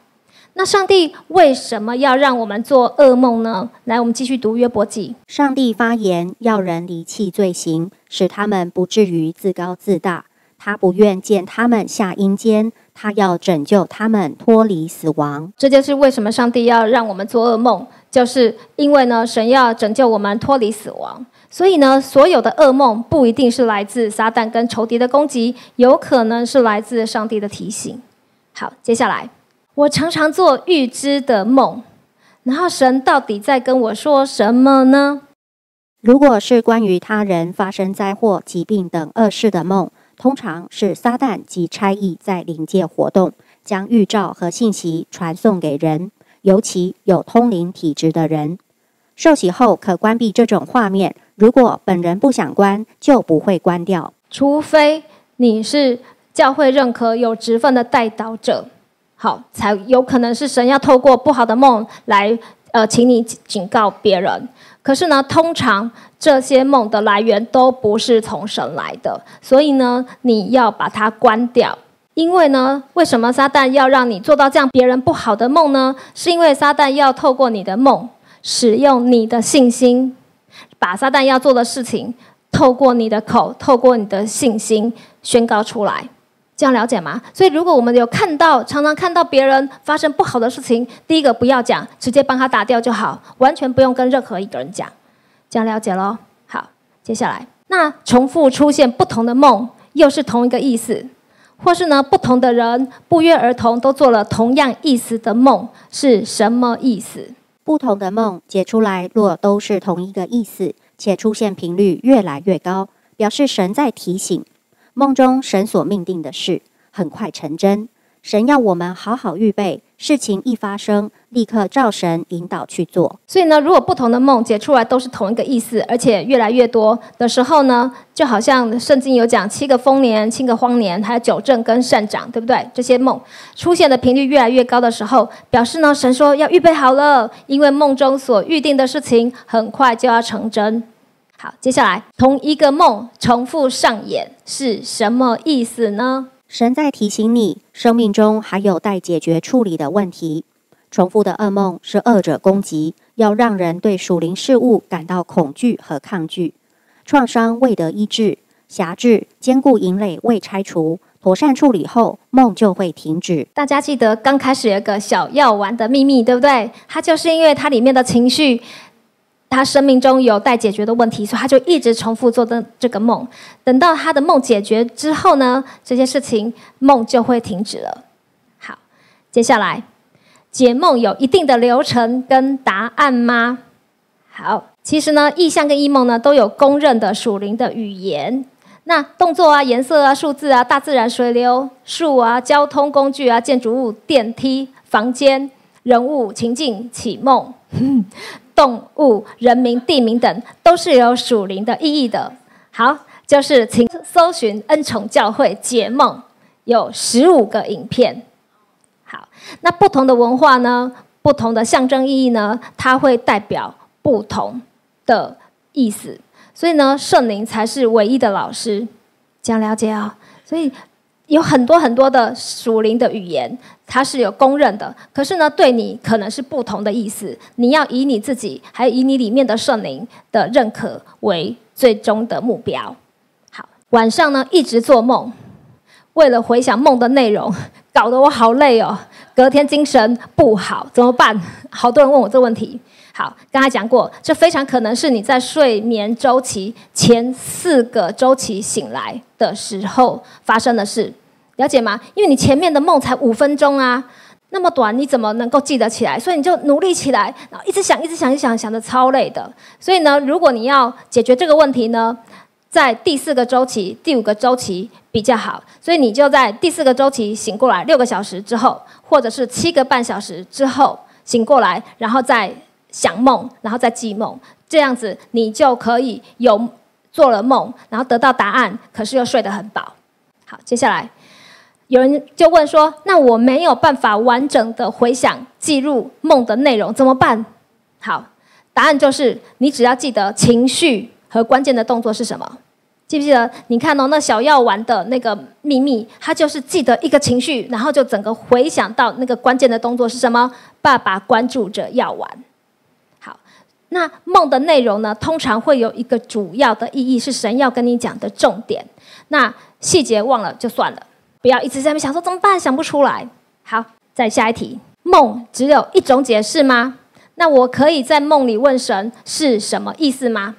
那上帝为什么要让我们做噩梦呢？来，我们继续读约伯记。上帝发言，要人离弃罪行，使他们不至于自高自大。他不愿见他们下阴间，他要拯救他们脱离死亡。这就是为什么上帝要让我们做噩梦，就是因为呢，神要拯救我们脱离死亡。所以呢，所有的噩梦不一定是来自撒旦跟仇敌的攻击，有可能是来自上帝的提醒。好，接下来，我常常做预知的梦，然后神到底在跟我说什么呢？如果是关于他人发生灾祸、疾病等恶事的梦，通常是撒旦及差役在灵界活动，将预兆和信息传送给人，尤其有通灵体质的人。受洗后可关闭这种画面。如果本人不想关，就不会关掉。除非你是教会认可有职分的带导者，好，才有可能是神要透过不好的梦来，呃，请你警告别人。可是呢，通常这些梦的来源都不是从神来的，所以呢，你要把它关掉。因为呢，为什么撒旦要让你做到这样别人不好的梦呢？是因为撒旦要透过你的梦，使用你的信心。把撒旦要做的事情，透过你的口，透过你的信心宣告出来，这样了解吗？所以，如果我们有看到，常常看到别人发生不好的事情，第一个不要讲，直接帮他打掉就好，完全不用跟任何一个人讲，这样了解喽。好，接下来，那重复出现不同的梦，又是同一个意思，或是呢，不同的人不约而同都做了同样意思的梦，是什么意思？不同的梦解出来，若都是同一个意思，且出现频率越来越高，表示神在提醒梦中神所命定的事很快成真。神要我们好好预备，事情一发生，立刻照神引导去做。所以呢，如果不同的梦解出来都是同一个意思，而且越来越多的时候呢，就好像圣经有讲七个丰年、七个荒年，还有九正跟善长，对不对？这些梦出现的频率越来越高的时候，表示呢，神说要预备好了，因为梦中所预定的事情很快就要成真。好，接下来同一个梦重复上演是什么意思呢？神在提醒你，生命中还有待解决处理的问题。重复的噩梦是恶者攻击，要让人对属灵事物感到恐惧和抗拒。创伤未得医治，辖制坚固营垒未拆除，妥善处理后，梦就会停止。大家记得刚开始有个小药丸的秘密，对不对？它就是因为它里面的情绪，他生命中有待解决的问题，所以他就一直重复做的这个梦。等到他的梦解决之后呢，这些事情梦就会停止了。好，接下来解梦有一定的流程跟答案吗？好。其实呢，意象跟意梦呢都有公认的属灵的语言。那动作啊、颜色啊、数字啊、大自然、水流、树啊、交通工具啊、建筑物、电梯、房间、人物、情境、启梦、动物、人名、地名等，都是有属灵的意义的。好，就是请搜寻恩宠教会解梦，有十五个影片。好，那不同的文化呢，不同的象征意义呢，它会代表不同。的意思，所以呢，圣灵才是唯一的老师，这样了解啊。所以有很多很多的属灵的语言，它是有公认的，可是呢，对你可能是不同的意思。你要以你自己，还有以你里面的圣灵的认可为最终的目标。好，晚上呢一直做梦，为了回想梦的内容，搞得我好累哦，隔天精神不好，怎么办？好多人问我这问题。好，刚才讲过，这非常可能是你在睡眠周期前四个周期醒来的时候发生的事，了解吗？因为你前面的梦才五分钟啊，那么短，你怎么能够记得起来？所以你就努力起来，然后一直想，一直想，一直想，想的超累的。所以呢，如果你要解决这个问题呢，在第四个周期、第五个周期比较好。所以你就在第四个周期醒过来六个小时之后，或者是七个半小时之后醒过来，然后再。想梦，然后再记梦，这样子你就可以有做了梦，然后得到答案，可是又睡得很饱。好，接下来有人就问说：“那我没有办法完整的回想记录梦的内容，怎么办？”好，答案就是你只要记得情绪和关键的动作是什么。记不记得？你看哦，那小药丸的那个秘密，它就是记得一个情绪，然后就整个回想到那个关键的动作是什么。爸爸关注着药丸。那梦的内容呢？通常会有一个主要的意义，是神要跟你讲的重点。那细节忘了就算了，不要一直在那边想说怎么办，想不出来。好，再下一题：梦只有一种解释吗？那我可以在梦里问神是什么意思吗？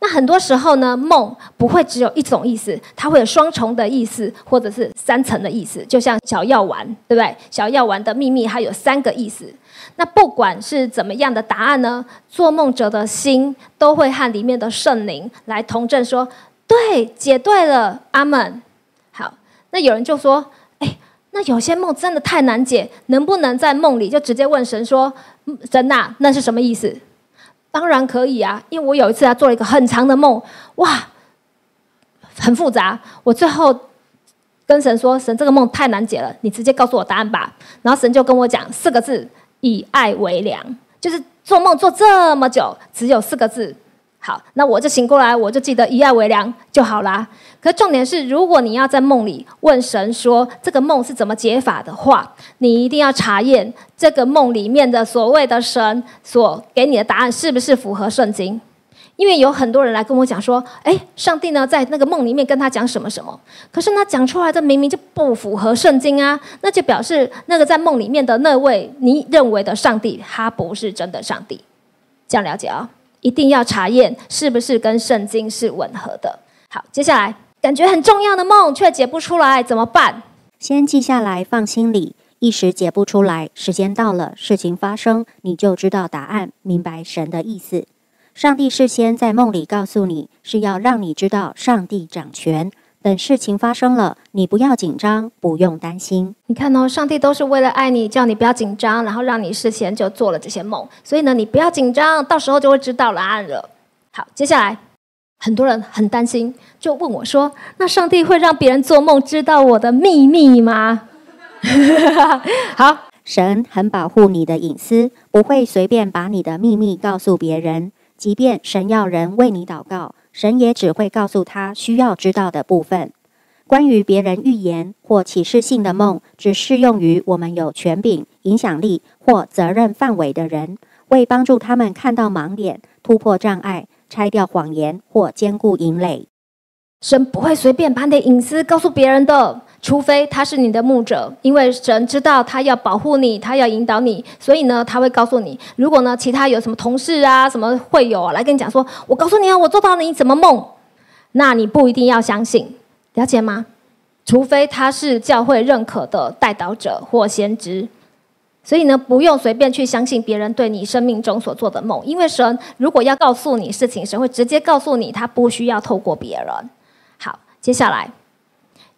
那很多时候呢，梦不会只有一种意思，它会有双重的意思，或者是三层的意思。就像小药丸，对不对？小药丸的秘密它有三个意思。那不管是怎么样的答案呢，做梦者的心都会和里面的圣灵来同证，说对，解对了，阿门。好，那有人就说，哎，那有些梦真的太难解，能不能在梦里就直接问神说，神呐，那是什么意思？当然可以啊，因为我有一次啊做了一个很长的梦，哇，很复杂，我最后跟神说，神这个梦太难解了，你直接告诉我答案吧。然后神就跟我讲四个字。以爱为粮，就是做梦做这么久，只有四个字。好，那我就醒过来，我就记得以爱为粮就好啦。可重点是，如果你要在梦里问神说这个梦是怎么解法的话，你一定要查验这个梦里面的所谓的神所给你的答案是不是符合圣经。因为有很多人来跟我讲说，哎，上帝呢在那个梦里面跟他讲什么什么，可是他讲出来的明明就不符合圣经啊，那就表示那个在梦里面的那位你认为的上帝，他不是真的上帝。这样了解啊，一定要查验是不是跟圣经是吻合的。好，接下来感觉很重要的梦却解不出来怎么办？先记下来放心里，一时解不出来，时间到了，事情发生，你就知道答案，明白神的意思。上帝事先在梦里告诉你，是要让你知道上帝掌权。等事情发生了，你不要紧张，不用担心。你看哦，上帝都是为了爱你，叫你不要紧张，然后让你事先就做了这些梦。所以呢，你不要紧张，到时候就会知道答案了。好，接下来很多人很担心，就问我说：“那上帝会让别人做梦知道我的秘密吗？” 好，神很保护你的隐私，不会随便把你的秘密告诉别人。即便神要人为你祷告，神也只会告诉他需要知道的部分。关于别人预言或启示性的梦，只适用于我们有权柄、影响力或责任范围的人。为帮助他们看到盲点、突破障碍、拆掉谎言或兼顾营垒。神不会随便把你的隐私告诉别人的，除非他是你的牧者，因为神知道他要保护你，他要引导你，所以呢，他会告诉你。如果呢，其他有什么同事啊、什么会友啊来跟你讲说，我告诉你啊，我做到了，你怎么梦？那你不一定要相信，了解吗？除非他是教会认可的带导者或先知，所以呢，不用随便去相信别人对你生命中所做的梦，因为神如果要告诉你事情，神会直接告诉你，他不需要透过别人。好接下来，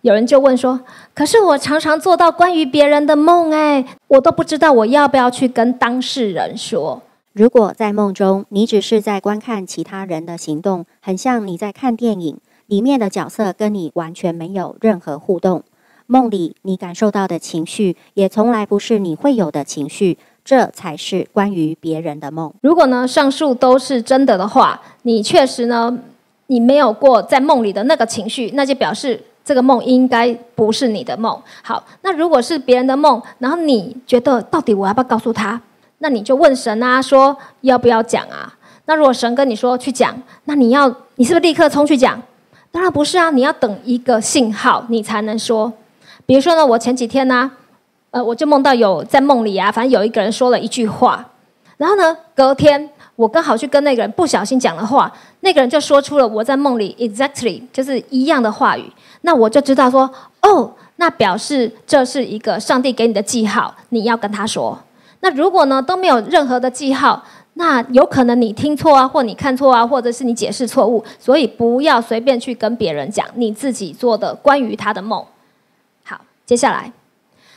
有人就问说：“可是我常常做到关于别人的梦，哎，我都不知道我要不要去跟当事人说。如果在梦中，你只是在观看其他人的行动，很像你在看电影，里面的角色跟你完全没有任何互动。梦里你感受到的情绪，也从来不是你会有的情绪，这才是关于别人的梦。如果呢，上述都是真的的话，你确实呢。”你没有过在梦里的那个情绪，那就表示这个梦应该不是你的梦。好，那如果是别人的梦，然后你觉得到底我要不要告诉他？那你就问神啊，说要不要讲啊？那如果神跟你说去讲，那你要你是不是立刻冲去讲？当然不是啊，你要等一个信号，你才能说。比如说呢，我前几天呢，呃，我就梦到有在梦里啊，反正有一个人说了一句话，然后呢，隔天。我刚好去跟那个人不小心讲了话，那个人就说出了我在梦里 exactly 就是一样的话语，那我就知道说，哦，那表示这是一个上帝给你的记号，你要跟他说。那如果呢都没有任何的记号，那有可能你听错啊，或你看错啊，或者是你解释错误，所以不要随便去跟别人讲你自己做的关于他的梦。好，接下来，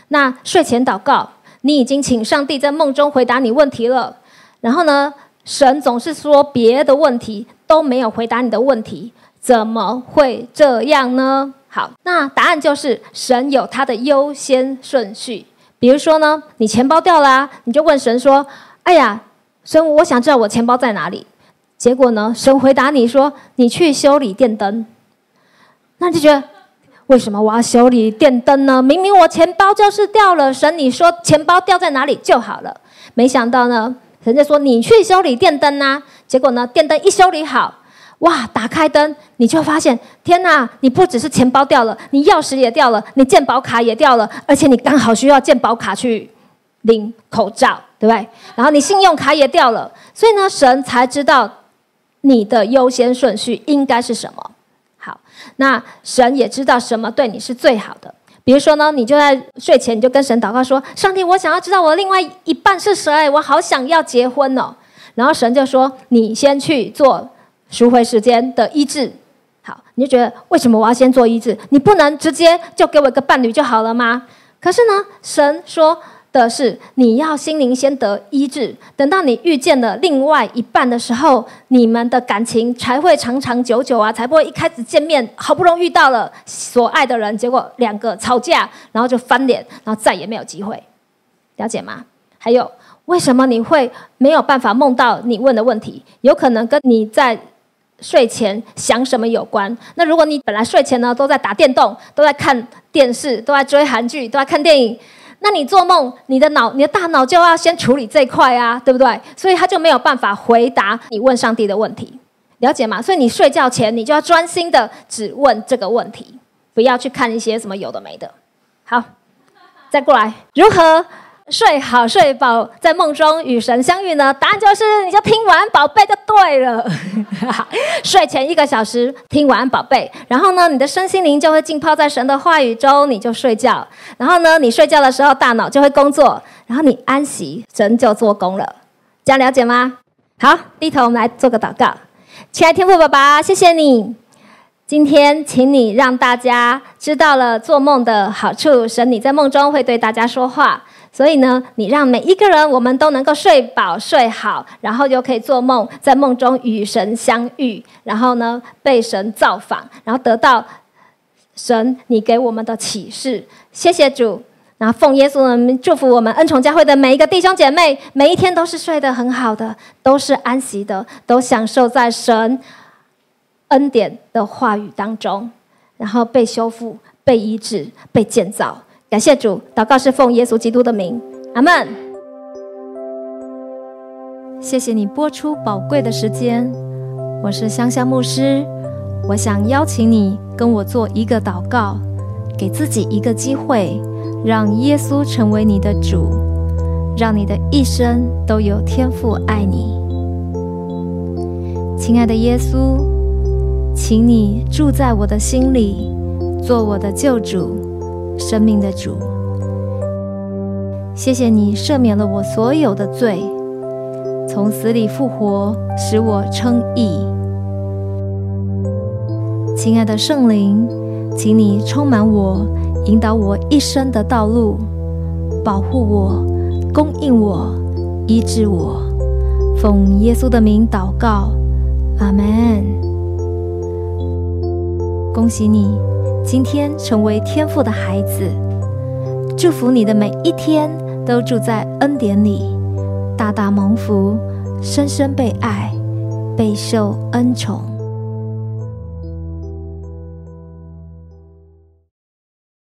那睡前祷告，你已经请上帝在梦中回答你问题了，然后呢？神总是说别的问题都没有回答你的问题，怎么会这样呢？好，那答案就是神有他的优先顺序。比如说呢，你钱包掉了，你就问神说：“哎呀，神，我想知道我钱包在哪里。”结果呢，神回答你说：“你去修理电灯。”那就觉得为什么我要修理电灯呢？明明我钱包就是掉了，神你说钱包掉在哪里就好了。没想到呢。人家说你去修理电灯呐，结果呢，电灯一修理好，哇，打开灯，你就发现，天哪！你不只是钱包掉了，你钥匙也掉了，你健保卡也掉了，而且你刚好需要健保卡去领口罩，对不对？然后你信用卡也掉了，所以呢，神才知道你的优先顺序应该是什么。好，那神也知道什么对你是最好的。比如说呢，你就在睡前你就跟神祷告说：“上帝，我想要知道我另外一半是谁，我好想要结婚哦。”然后神就说：“你先去做赎回时间的医治。”好，你就觉得为什么我要先做医治？你不能直接就给我一个伴侣就好了吗？可是呢，神说。的是，你要心灵先得医治，等到你遇见了另外一半的时候，你们的感情才会长长久久啊，才不会一开始见面好不容易遇到了所爱的人，结果两个吵架，然后就翻脸，然后再也没有机会，了解吗？还有，为什么你会没有办法梦到你问的问题？有可能跟你在睡前想什么有关。那如果你本来睡前呢都在打电动，都在看电视，都在追韩剧，都在看电影。那你做梦，你的脑、你的大脑就要先处理这一块啊，对不对？所以他就没有办法回答你问上帝的问题，了解吗？所以你睡觉前，你就要专心的只问这个问题，不要去看一些什么有的没的。好，再过来，如何？睡好睡饱，在梦中与神相遇呢？答案就是，你就听晚安宝贝就对了。睡前一个小时听晚安宝贝，然后呢，你的身心灵就会浸泡在神的话语中，你就睡觉。然后呢，你睡觉的时候大脑就会工作，然后你安息，神就做工了。这样了解吗？好，低头我们来做个祷告。亲爱的天父爸爸，谢谢你，今天请你让大家知道了做梦的好处。神你在梦中会对大家说话。所以呢，你让每一个人，我们都能够睡饱睡好，然后又可以做梦，在梦中与神相遇，然后呢被神造访，然后得到神你给我们的启示。谢谢主，然后奉耶稣的名祝福我们恩宠教会的每一个弟兄姐妹，每一天都是睡得很好的，都是安息的，都享受在神恩典的话语当中，然后被修复、被医治、被建造。感谢主，祷告是奉耶稣基督的名，阿门。谢谢你播出宝贵的时间。我是香香牧师，我想邀请你跟我做一个祷告，给自己一个机会，让耶稣成为你的主，让你的一生都有天赋爱你。亲爱的耶稣，请你住在我的心里，做我的救主，生命的主。谢谢你赦免了我所有的罪，从死里复活，使我称义。亲爱的圣灵，请你充满我，引导我一生的道路，保护我，供应我，医治我。奉耶稣的名祷告，阿门。恭喜你，今天成为天赋的孩子，祝福你的每一天。都住在恩典里，大大蒙福，深深被爱，备受恩宠。